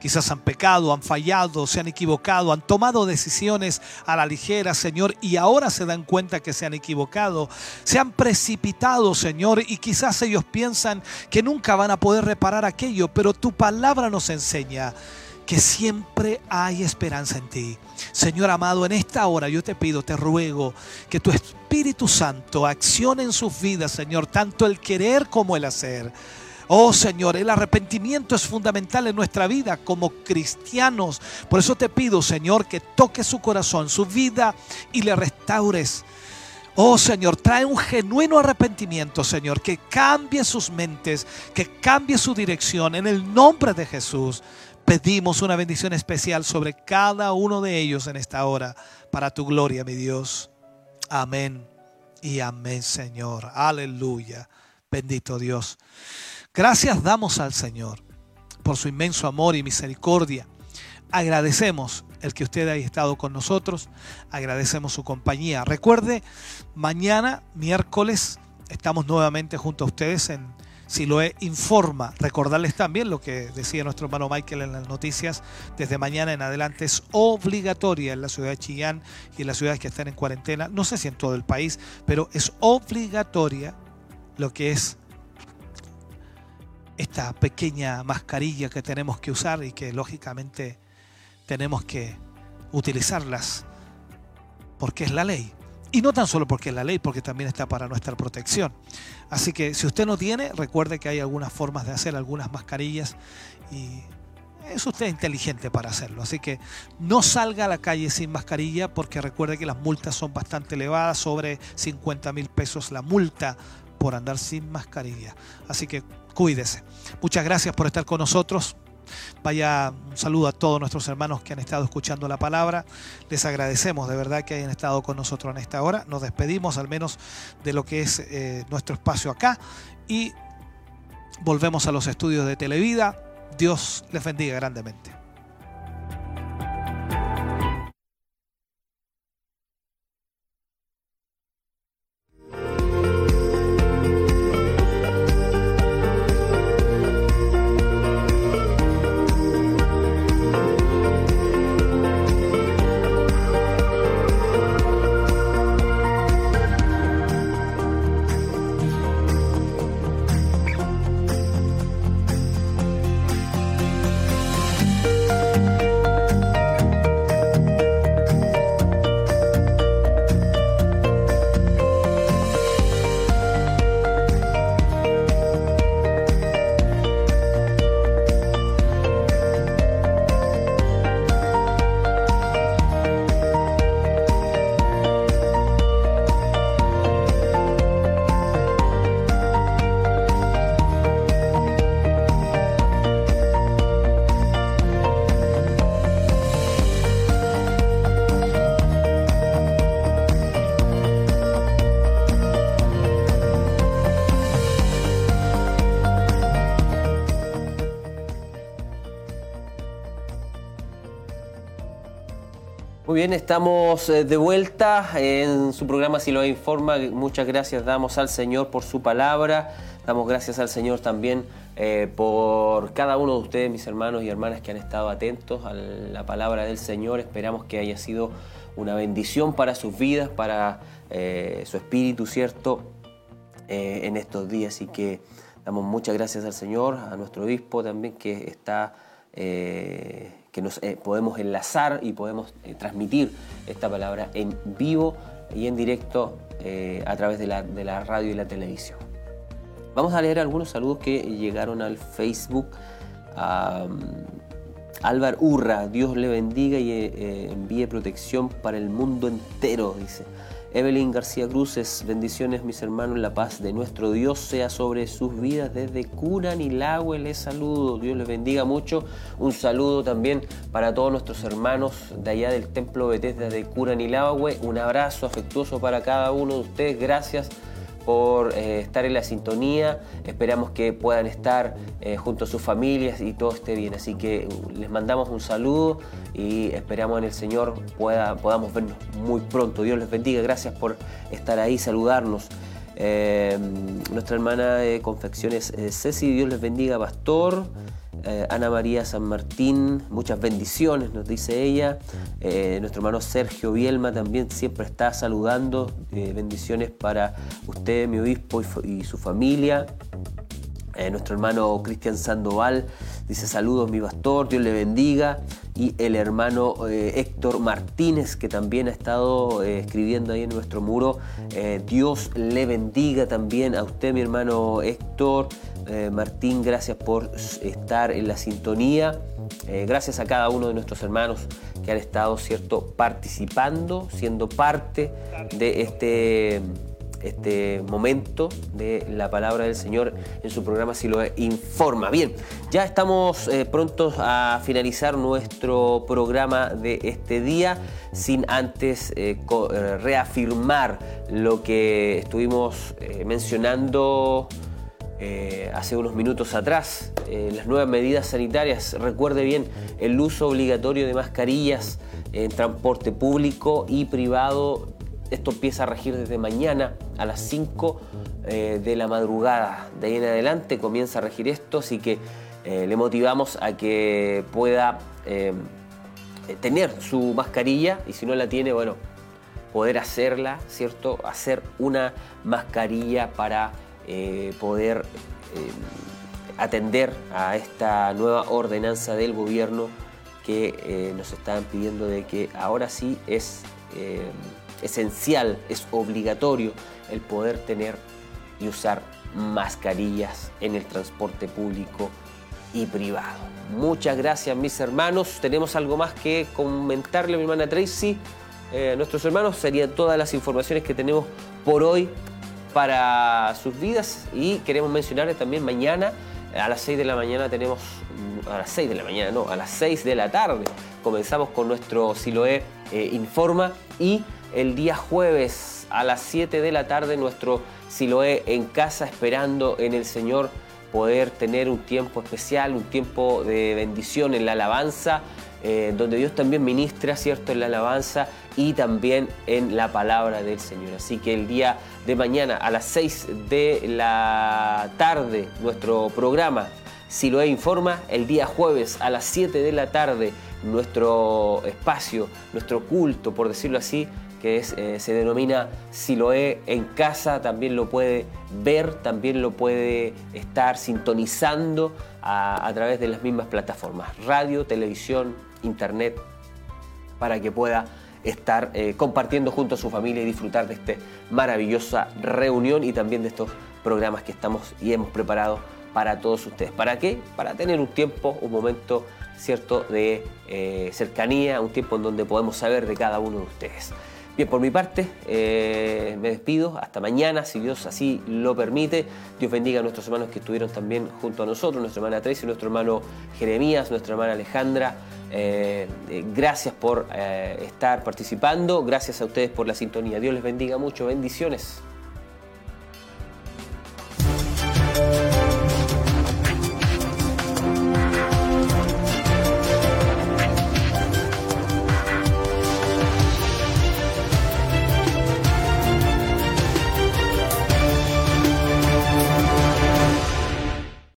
Quizás han pecado, han fallado, se han equivocado, han tomado decisiones a la ligera, Señor, y ahora se dan cuenta que se han equivocado. Se han precipitado, Señor, y quizás ellos piensan que nunca van a poder reparar aquello, pero tu palabra nos enseña que siempre hay esperanza en ti. Señor amado, en esta hora yo te pido, te ruego que tu Espíritu Santo accione en sus vidas, Señor, tanto el querer como el hacer. Oh Señor, el arrepentimiento es fundamental en nuestra vida como cristianos. Por eso te pido, Señor, que toques su corazón, su vida y le restaures. Oh Señor, trae un genuino arrepentimiento, Señor, que cambie sus mentes, que cambie su dirección. En el nombre de Jesús pedimos una bendición especial sobre cada uno de ellos en esta hora, para tu gloria, mi Dios. Amén y amén, Señor. Aleluya. Bendito Dios. Gracias damos al Señor por su inmenso amor y misericordia. Agradecemos el que usted haya estado con nosotros. Agradecemos su compañía. Recuerde, mañana, miércoles, estamos nuevamente junto a ustedes en Siloé Informa. Recordarles también lo que decía nuestro hermano Michael en las noticias. Desde mañana en adelante es obligatoria en la ciudad de Chillán y en las ciudades que están en cuarentena. No sé si en todo el país, pero es obligatoria lo que es esta pequeña mascarilla que tenemos que usar y que lógicamente tenemos que utilizarlas porque es la ley. Y no tan solo porque es la ley, porque también está para nuestra protección. Así que si usted no tiene, recuerde que hay algunas formas de hacer algunas mascarillas y es usted inteligente para hacerlo. Así que no salga a la calle sin mascarilla porque recuerde que las multas son bastante elevadas, sobre 50 mil pesos la multa por andar sin mascarilla. Así que cuídese. Muchas gracias por estar con nosotros. Vaya un saludo a todos nuestros hermanos que han estado escuchando la palabra. Les agradecemos de verdad que hayan estado con nosotros en esta hora. Nos despedimos al menos de lo que es eh, nuestro espacio acá y volvemos a los estudios de Televida. Dios les bendiga grandemente. Bien, estamos eh, de vuelta en su programa Si lo informa. Muchas gracias damos al Señor por su palabra. Damos gracias al Señor también eh, por cada uno de ustedes, mis hermanos y hermanas que han estado atentos a la palabra del Señor. Esperamos que haya sido una bendición para sus vidas, para eh, su espíritu, ¿cierto? en estos días. Y que damos muchas gracias al Señor, a nuestro obispo también que está que nos eh, podemos enlazar y podemos eh, transmitir esta palabra en vivo y en directo eh, a través de la, de la, radio y la televisión. Vamos a leer algunos saludos que llegaron al Facebook. Álvaro Urra, Dios le bendiga y envíe protección para el mundo entero, dice. Evelyn García Cruces, bendiciones mis hermanos, la paz de nuestro Dios sea sobre sus vidas desde Curanilagüe, les saludo, Dios les bendiga mucho, un saludo también para todos nuestros hermanos de allá del Templo Bethesda de Curanilagüe, un abrazo afectuoso para cada uno de ustedes, gracias por eh, estar en la sintonía. Esperamos que puedan estar eh, junto a sus familias y todo esté bien. Así que uh, les mandamos un saludo y esperamos en el Señor pueda, podamos vernos muy pronto. Dios les bendiga. Gracias por estar ahí, saludarnos. Eh, nuestra hermana de confecciones Ceci, Dios les bendiga, pastor. Eh, Ana María San Martín, muchas bendiciones, nos dice ella. Eh, nuestro hermano Sergio Bielma también siempre está saludando. Eh, bendiciones para usted, mi obispo y, su familia. Nuestro hermano Cristian Sandoval dice saludos mi pastor, Dios le bendiga. Y el hermano Héctor Martínez, que también ha estado escribiendo ahí en nuestro muro, Dios le bendiga también a usted, mi hermano Héctor. Eh, Martín, gracias por estar en la sintonía. Eh, gracias a cada uno de nuestros hermanos que han estado cierto, participando, siendo parte de este, este momento de la palabra del Señor en su programa Si lo informa. Bien, ya estamos eh, prontos a finalizar nuestro programa de este día, sin antes reafirmar lo que estuvimos mencionando eh, hace unos minutos atrás, eh, las nuevas medidas sanitarias. Recuerde bien el uso obligatorio de mascarillas en transporte público y privado. Esto empieza a regir desde mañana a las 5 eh, de la madrugada. De ahí en adelante comienza a regir esto, así que le motivamos a que pueda tener su mascarilla y si no la tiene, bueno, poder hacerla, ¿cierto? Hacer una mascarilla para eh, poder eh, atender a esta nueva ordenanza del gobierno que eh, nos están pidiendo de que ahora sí es esencial, es obligatorio el poder tener y usar mascarillas en el transporte público y privado. Muchas gracias mis hermanos. Tenemos algo más que comentarle a mi hermana Tracy. nuestros hermanos serían todas las informaciones que tenemos por hoy para sus vidas y queremos mencionarles también mañana a las 6 de la mañana tenemos, a las 6 de la mañana, no, a las 6 de la tarde comenzamos con nuestro Siloé eh, Informa y el día jueves a las 7 de la tarde nuestro Siloé en casa esperando en el Señor poder tener un tiempo especial, un tiempo de bendición en la alabanza, eh, donde Dios también ministra, ¿cierto?, en la alabanza y también en la palabra del Señor. Así que el día de mañana a las 6 de la tarde, nuestro programa Si lo informa, el día jueves a las 7 de la tarde, nuestro espacio, nuestro culto, por decirlo así, que es, eh, se denomina Siloé en casa, también lo puede ver, también lo puede estar sintonizando a, través de las mismas plataformas, radio, televisión, internet, para que pueda estar eh, compartiendo junto a su familia y disfrutar de esta maravillosa reunión y también de estos programas que estamos y hemos preparado para todos ustedes. ¿Para qué? Para tener un tiempo, un momento cierto de eh, cercanía, un tiempo en donde podemos saber de cada uno de ustedes. Bien, por mi parte, eh, me despido. Hasta mañana, si Dios así lo permite. Dios bendiga a nuestros hermanos que estuvieron también junto a nosotros, nuestra hermana Tracy, nuestro hermano Jeremías, nuestra hermana Alejandra. Eh, eh, gracias por estar participando. Gracias a ustedes por la sintonía. Dios les bendiga mucho. Bendiciones.